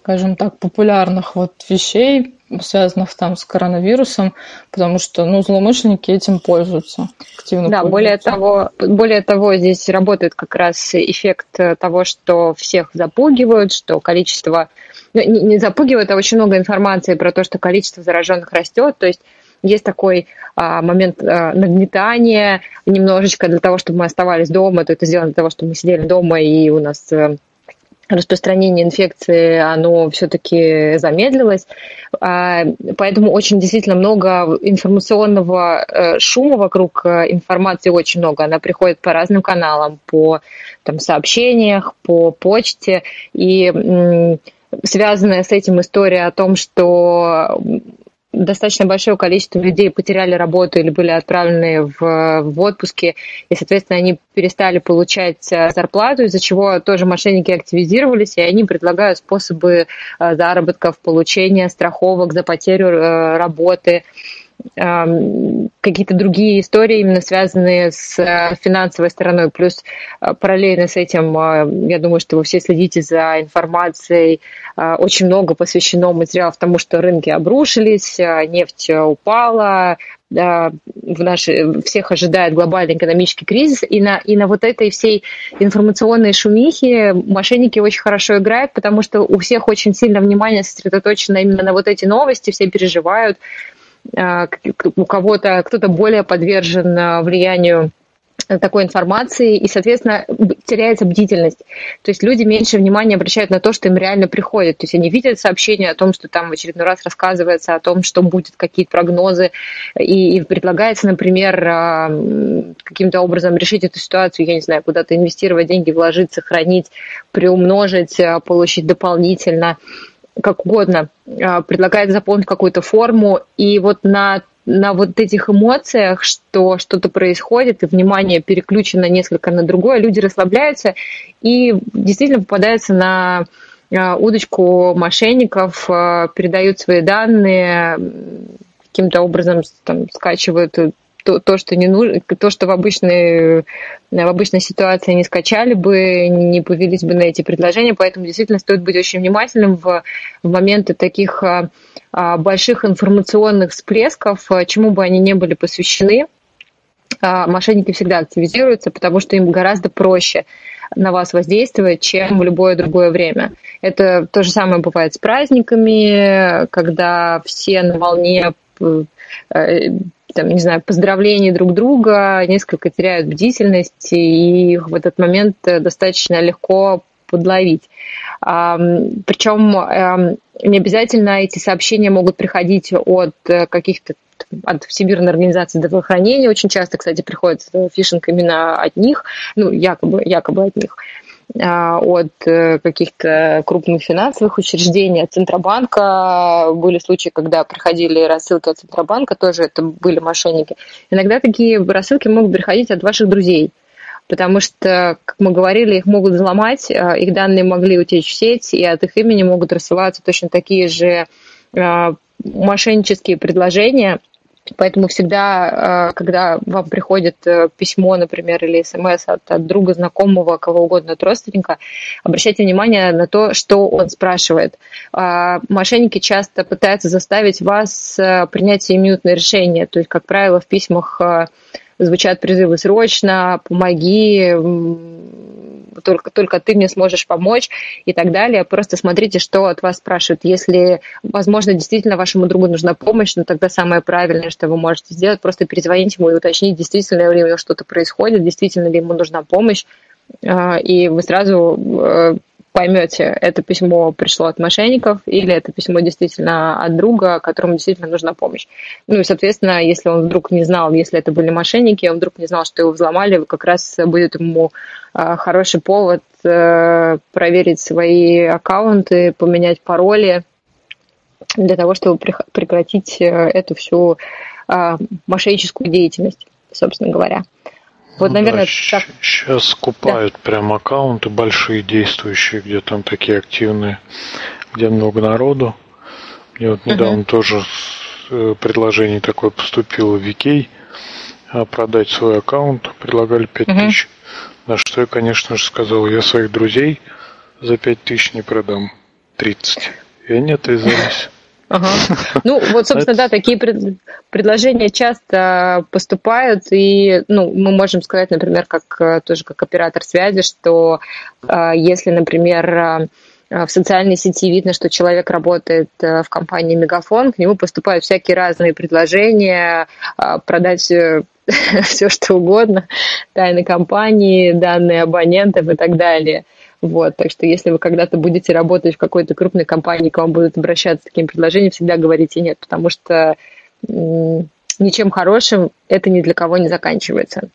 скажем так, популярных вот вещей, связанных там с коронавирусом, потому что, ну, злоумышленники этим пользуются, активно Да, пользуются. более того, более того, здесь работает как раз эффект того, что всех запугивают, что количество, ну, не, не запугивают, а очень много информации про то, что количество зараженных растет, то есть есть такой а, момент а, нагнетания немножечко для того, чтобы мы оставались дома, то это сделано для того, чтобы мы сидели дома и у нас э, распространение инфекции, оно все-таки замедлилось. А, поэтому очень действительно много информационного э, шума вокруг э, информации, очень много. Она приходит по разным каналам, по там, сообщениях, по почте. И связанная с этим история о том, что достаточно большое количество людей потеряли работу или были отправлены в, в отпуске, и, соответственно, они перестали получать э, зарплату, из-за чего тоже мошенники активизировались, и они предлагают способы э, заработков, получения страховок за потерю э, работы какие-то другие истории, именно связанные с э, финансовой стороной. Плюс э, параллельно с этим, э, я думаю, что вы все следите за информацией. Очень много посвящено материалов тому, что рынки обрушились, нефть упала, в наши, всех ожидает глобальный экономический кризис, и на, и на вот этой всей информационной шумихе мошенники очень хорошо играют, потому что у всех очень сильно внимание сосредоточено именно на вот эти новости, все переживают, у кого-то, кто-то более подвержен а, влиянию такой информации, и, соответственно, теряется бдительность. То есть люди меньше внимания обращают на то, что им реально приходит. То есть они видят сообщения о том, что там в очередной раз рассказывается о том, что будет, какие-то прогнозы, и, и предлагается, например, каким-то образом решить эту ситуацию, я не знаю, куда-то инвестировать деньги, вложить, сохранить, приумножить, получить дополнительно как угодно, а, предлагает заполнить какую-то форму, и вот на на вот этих эмоциях, что что-то происходит, и внимание переключено несколько на другое, люди расслабляются и действительно попадаются на а, удочку мошенников, а, передают свои данные, каким-то образом там, скачивают то, то, что не нужно, то, что в обычной, в обычной ситуации не скачали бы, не повелись бы на эти предложения, поэтому действительно стоит быть очень внимательным в, в моменты таких а, а, больших информационных всплесков, а, чему бы они не были посвящены. Мошенники всегда активизируются, потому что им гораздо проще на вас воздействовать, чем в любое другое время. Это то же самое бывает с праздниками, когда все на волне э, там, не знаю, поздравления друг друга, несколько теряют бдительность, и в этот момент э, достаточно легко подловить. Причем эм, не обязательно эти сообщения могут приходить от э, каких-то от Всемирной организации здравоохранения. Очень часто, кстати, приходит фишинг именно от них, ну, якобы, якобы от них. А, от э, каких-то крупных финансовых учреждений, от Центробанка. Были случаи, когда приходили рассылки от Центробанка, тоже это были мошенники. Иногда такие рассылки могут приходить от ваших друзей, потому что, как мы говорили, их могут взломать, а, их данные могли утечь в сеть, и от их имени могут рассылаться точно такие же а, мошеннические предложения, Поэтому всегда, э, когда вам приходит э, письмо, например, или смс от, от друга, знакомого, кого угодно, от родственника, обращайте внимание на то, что он спрашивает. А, мошенники часто пытаются заставить вас э, принять сиюминутное решение. То есть, как правило, в письмах звучат призывы срочно, помоги, только, только ты мне сможешь помочь и так далее. Просто смотрите, что от вас спрашивают. Если, возможно, действительно вашему другу нужна помощь, ну тогда самое правильное, что вы можете сделать, просто перезвонить ему и уточнить, действительно ли у него что-то происходит, действительно ли ему нужна помощь, а, и вы сразу э, поймете, это письмо пришло от мошенников или это письмо действительно от друга, которому действительно нужна помощь. Ну и, соответственно, если он вдруг не знал, если это были мошенники, он вдруг не знал, что его взломали, как раз будет ему а, хороший повод э, проверить свои аккаунты, поменять пароли для того, чтобы прекратить э, эту всю а, мошенническую деятельность, собственно говоря. Вот, наверное, да, так... Сейчас скупают да. прям аккаунты большие, действующие, где там такие активные, где много народу. Мне вот недавно угу. тоже э, предложение такое поступило в Викей а, продать свой аккаунт. Предлагали 5000. Угу. На что я, конечно же, сказал, я своих друзей за 5000 не продам. 30. И они отвязались. Ага. *laughs* Ну, вот, собственно, да, такие пред... предложения часто поступают, и, ну, мы можем сказать, например, как э, тоже как оператор связи, что э, если, например, э, в социальной сети видно, что человек работает в компании Мегафон, к нему поступают всякие разные предложения, продать *laughs* все что угодно, тайны компании, данные абонентов и так далее – вот, так что если вы когда-то будете работать в какой-то крупной компании, к вам будут обращаться с таким предложением, всегда говорите нет, потому что ничем хорошим это ни для кого не заканчивается.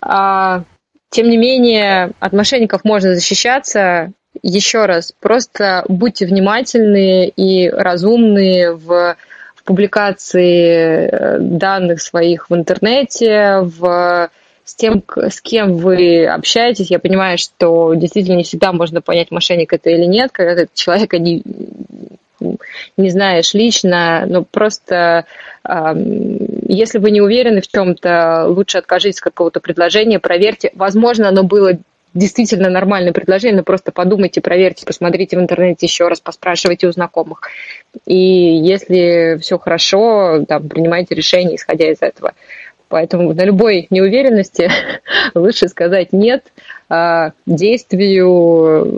А, тем не менее, от мошенников можно защищаться. Еще раз, просто будьте внимательны и разумны в, в публикации э, данных своих в интернете, в с тем, с кем вы общаетесь. Я понимаю, что действительно не всегда можно понять, мошенник это или нет, когда ты человека не, не знаешь лично, но просто э, если вы не уверены в чем-то, лучше откажитесь от какого-то предложения, проверьте. Возможно, оно было действительно нормальное предложение, но просто подумайте, проверьте, посмотрите в интернете еще раз, поспрашивайте у знакомых. И если все хорошо, там, принимайте решение, исходя из этого. Поэтому на любой неуверенности *laughs* лучше сказать нет а, действию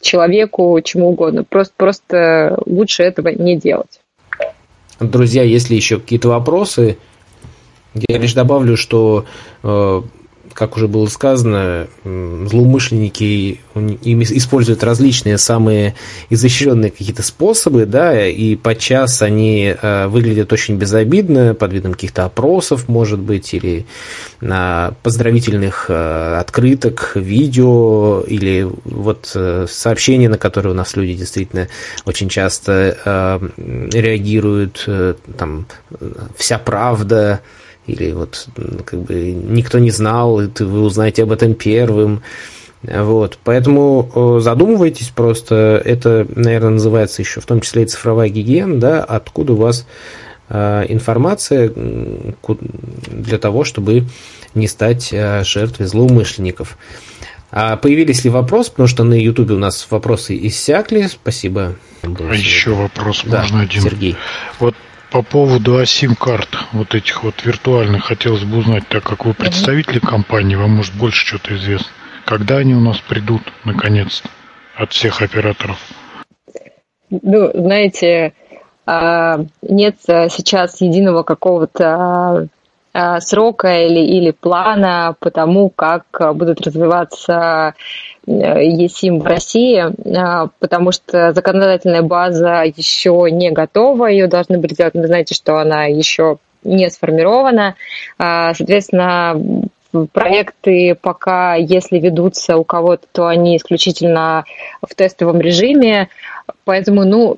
человеку, чему угодно. Просто, просто лучше этого не делать. Друзья, если еще какие-то вопросы, я лишь добавлю, что э, как уже было сказано, злоумышленники используют различные самые изощренные какие-то способы, да, и подчас они э, выглядят очень безобидно, под видом каких-то опросов, может быть, или поздравительных э, открыток, видео, или вот э, сообщения, на которые у нас люди действительно очень часто реагируют, там, вся правда, или вот как бы никто не знал, и вы узнаете об этом первым. Вот, поэтому задумывайтесь просто, это, наверное, называется еще в том числе и цифровая гигиена, да, откуда у вас э, информация для того, чтобы не стать э, жертвой злоумышленников. А появились ли вопросы, потому что на Ютубе у нас вопросы иссякли, спасибо. А еще вопрос да, можно один. Сергей. Вот по поводу асим-карт, вот этих вот виртуальных, хотелось бы узнать, так как вы представители компании, вам может больше что-то известно. Когда они у нас придут, наконец-то, от всех операторов? Ну, знаете, а, нет сейчас единого какого-то а, срока или, или плана по тому, как будут развиваться ЕСИМ в России, потому что законодательная база еще не готова, ее должны были сделать, вы знаете, что она еще не сформирована. Соответственно, проекты пока, если ведутся у кого-то, то они исключительно в тестовом режиме, поэтому, ну,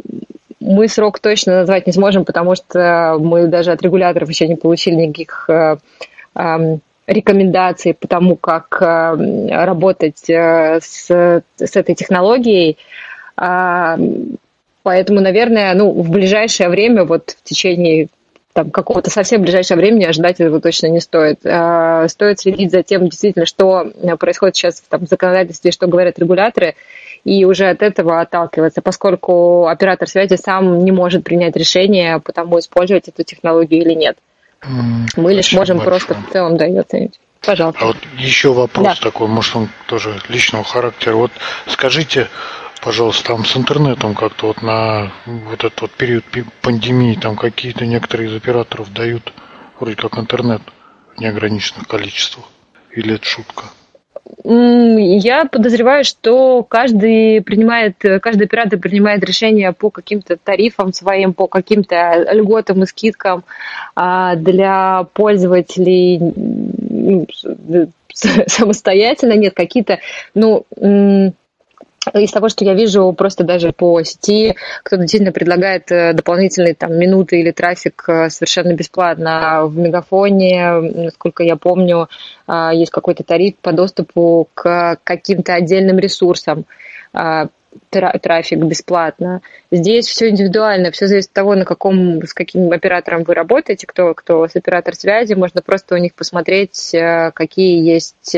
мы срок точно назвать не сможем, потому что мы даже от регуляторов еще не получили никаких э, рекомендаций по тому, как э, работать э, с, с этой технологией. А, поэтому, наверное, ну, в ближайшее время, вот в течение там, какого-то совсем ближайшего времени ожидать этого точно не стоит. Стоит следить за тем, действительно, что происходит сейчас там, в законодательстве, что говорят регуляторы, и уже от этого отталкиваться, поскольку оператор связи сам не может принять решение по тому, использовать эту технологию или нет. Мы лишь можем большое. просто в целом да, ее оценить. Пожалуйста. А вот еще вопрос да. такой, может он тоже личного характера. Вот скажите, пожалуйста, там с интернетом как-то вот на вот этот вот период пандемии там какие-то некоторые из операторов дают вроде как интернет в неограниченных количествах? Или это шутка? Я подозреваю, что каждый принимает, каждый оператор принимает решение по каким-то тарифам своим, по каким-то льготам и скидкам а, для пользователей самостоятельно. Нет, какие-то, ну, из того, что я вижу просто даже по сети, кто действительно предлагает э, дополнительные там, минуты или трафик э, совершенно бесплатно. В Мегафоне, насколько я помню, э, есть какой-то тариф по доступу к каким-то отдельным ресурсам трафик бесплатно. Здесь все индивидуально, все зависит от того, на каком, с каким оператором вы работаете, кто, кто с оператор связи, можно просто у них посмотреть, какие есть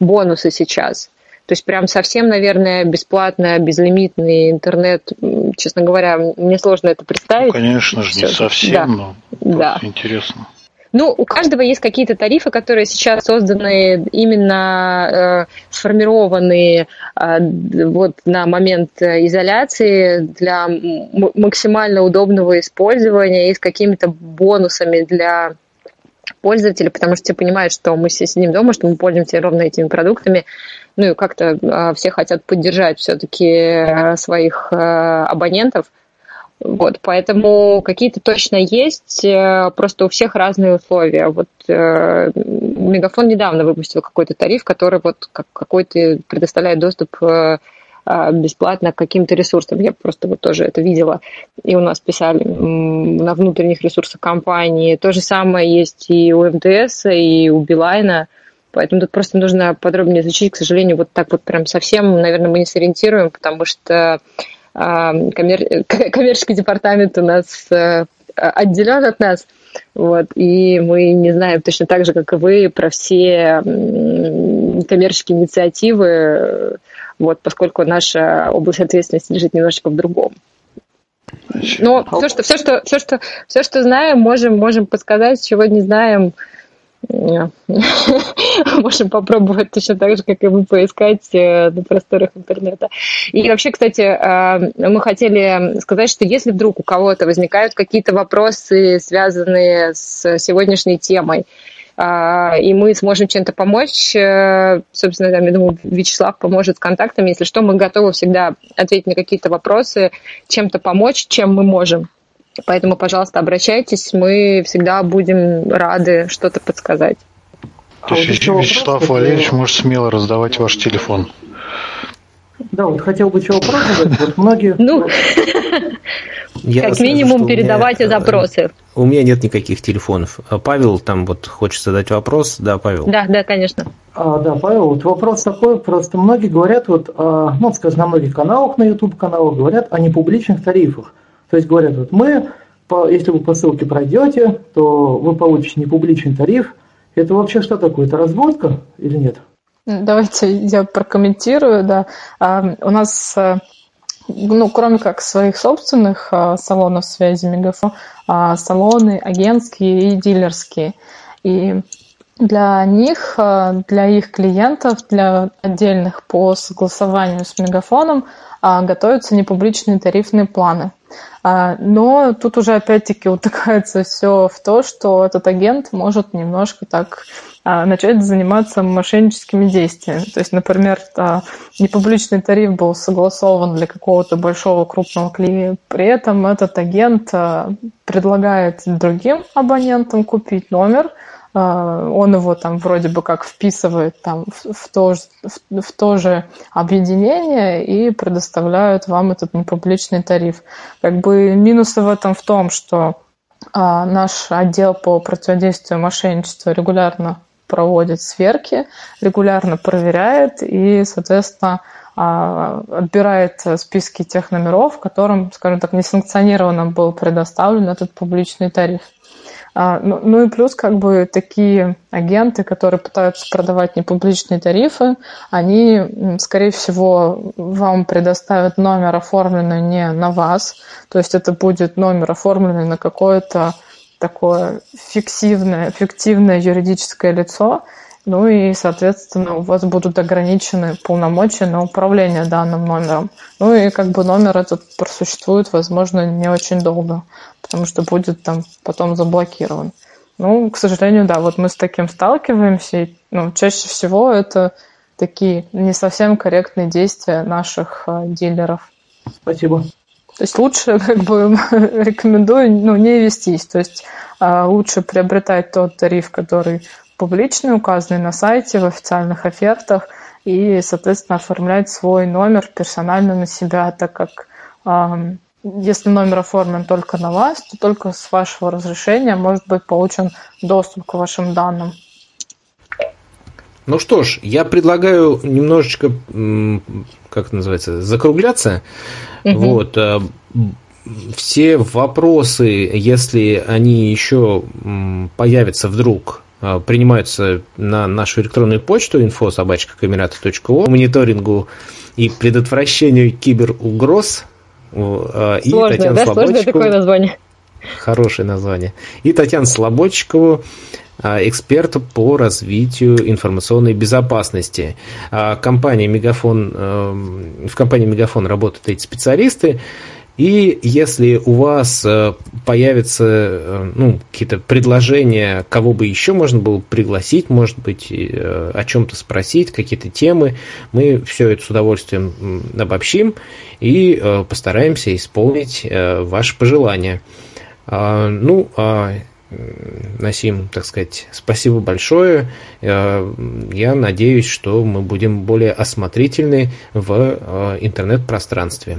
бонусы сейчас То есть прям совсем, наверное, бесплатно, безлимитный интернет, честно говоря, мне сложно это представить. Ну, конечно же, не совсем, да. но да. интересно. Ну, у каждого есть какие-то тарифы, которые сейчас созданы именно э, сформированы э, вот на момент изоляции для максимально удобного использования и с какими-то бонусами для пользователя, потому что все понимают, что мы все сидим дома, что мы пользуемся ровно этими продуктами, ну и как-то э, все хотят поддержать все-таки э, своих э, абонентов, вот, поэтому какие-то точно есть, э, просто у всех разные условия. Вот э, Мегафон недавно выпустил какой-то тариф, который вот как, какой-то предоставляет доступ э, бесплатно к каким-то ресурсам. Я просто вот тоже это видела. И у нас писали на внутренних ресурсах компании. То же самое есть и у МТС, и у Билайна. Поэтому тут просто нужно подробнее изучить. К сожалению, вот так вот прям совсем, наверное, мы не сориентируем, потому что коммер... *laughs* коммерческий департамент у нас э, отделен от нас, вот, и мы не знаем точно так же, как и вы, про все коммерческие инициативы, вот, поскольку наша область ответственности лежит немножечко в другом. Но все, что, все, что, все, что, все, что знаем, можем, можем подсказать, чего не знаем, *laughs* Можем попробовать точно так же, как и вы, поискать э, на просторах интернета. И вообще, кстати, э, мы хотели сказать, что если вдруг у кого-то возникают какие-то вопросы, связанные с сегодняшней темой, и мы сможем чем-то помочь. Собственно, я думаю, Вячеслав поможет с контактами. Если что, мы готовы всегда ответить на какие-то вопросы, чем-то помочь, чем мы можем. Поэтому, пожалуйста, обращайтесь, мы всегда будем рады что-то подсказать. То есть а вот Вячеслав вопрос, Валерьевич может смело раздавать ваш телефон. Да, вот хотел бы еще вопрос задать. Вот многие... Ну, *laughs* я как минимум передавать меня, запросы. У меня нет никаких телефонов. А Павел там вот хочет задать вопрос. Да, Павел. Да, да, конечно. А, да, Павел, вот вопрос такой, просто многие говорят, вот, а, ну, скажем, на многих каналах, на YouTube-каналах говорят о непубличных тарифах. То есть говорят, вот мы, по, если вы по ссылке пройдете, то вы получите непубличный тариф. Это вообще что такое? Это разводка или нет? Давайте я прокомментирую, да. А, у нас, э, ну, кроме как своих собственных а, салонов связи Мегафон, а, салоны агентские и дилерские. И для них, для их клиентов, для отдельных по согласованию с Мегафоном готовятся непубличные тарифные планы. А, но тут уже опять-таки утыкается все в то, что этот агент может немножко так а, начать заниматься мошенническими действиями. То есть, например, а, непубличный тариф был согласован для какого-то большого крупного клиента, при этом этот агент предлагает другим абонентам купить номер, а, он его там вроде бы как вписывает там в то, в, в то же объединение и предоставляют вам этот непубличный тариф. Как бы минусы в этом в том, что а, наш отдел по противодействию мошенничеству регулярно проводит сверки, регулярно проверяет и, соответственно, а, отбирает списки тех номеров, которым, скажем так, несанкционированно был предоставлен этот публичный тариф. А, ну, ну и плюс как бы такие агенты, которые пытаются продавать непубличные тарифы, они, скорее всего, вам предоставят номер, оформленный не на вас, то есть это будет номер, оформленный на какое-то такое фиктивное, фиктивное юридическое лицо, ну и, соответственно, у вас будут ограничены полномочия на управление данным номером. Ну и как бы номер этот просуществует, возможно, не очень долго, потому что будет там потом заблокирован. Ну, к сожалению, да, вот мы с таким сталкиваемся, и ну, чаще всего это такие не совсем корректные действия наших э, дилеров. Спасибо. То есть лучше *laughs* как бы рекомендую ну, не вестись. То есть э, лучше приобретать тот тариф, который публичные, указанные на сайте, в официальных офертах, и, соответственно, оформлять свой номер персонально на себя, так как если номер оформлен только на вас, то только с вашего разрешения может быть получен доступ к вашим данным. Ну что ж, я предлагаю немножечко, как называется, закругляться. Угу. Вот. Э, все вопросы, если они еще появятся вдруг, принимаются на нашу электронную почту info.собачка.камерата.о мониторингу и предотвращению киберугроз. Сложное, и Татьяна да? Сложное такое название. Хорошее название. И Татьяна Слободчикову, эксперту по развитию информационной безопасности. Компания Мегафон, в компании Мегафон работают эти специалисты. И если у вас э, появятся э, ну, какие-то предложения, кого бы еще можно было пригласить, может быть, э, о чем-то спросить, какие-то темы, мы все это с удовольствием обобщим и постараемся исполнить ваши пожелания. А, ну, а Насим, так сказать, спасибо большое. Я надеюсь, что мы будем более осмотрительны в интернет-пространстве.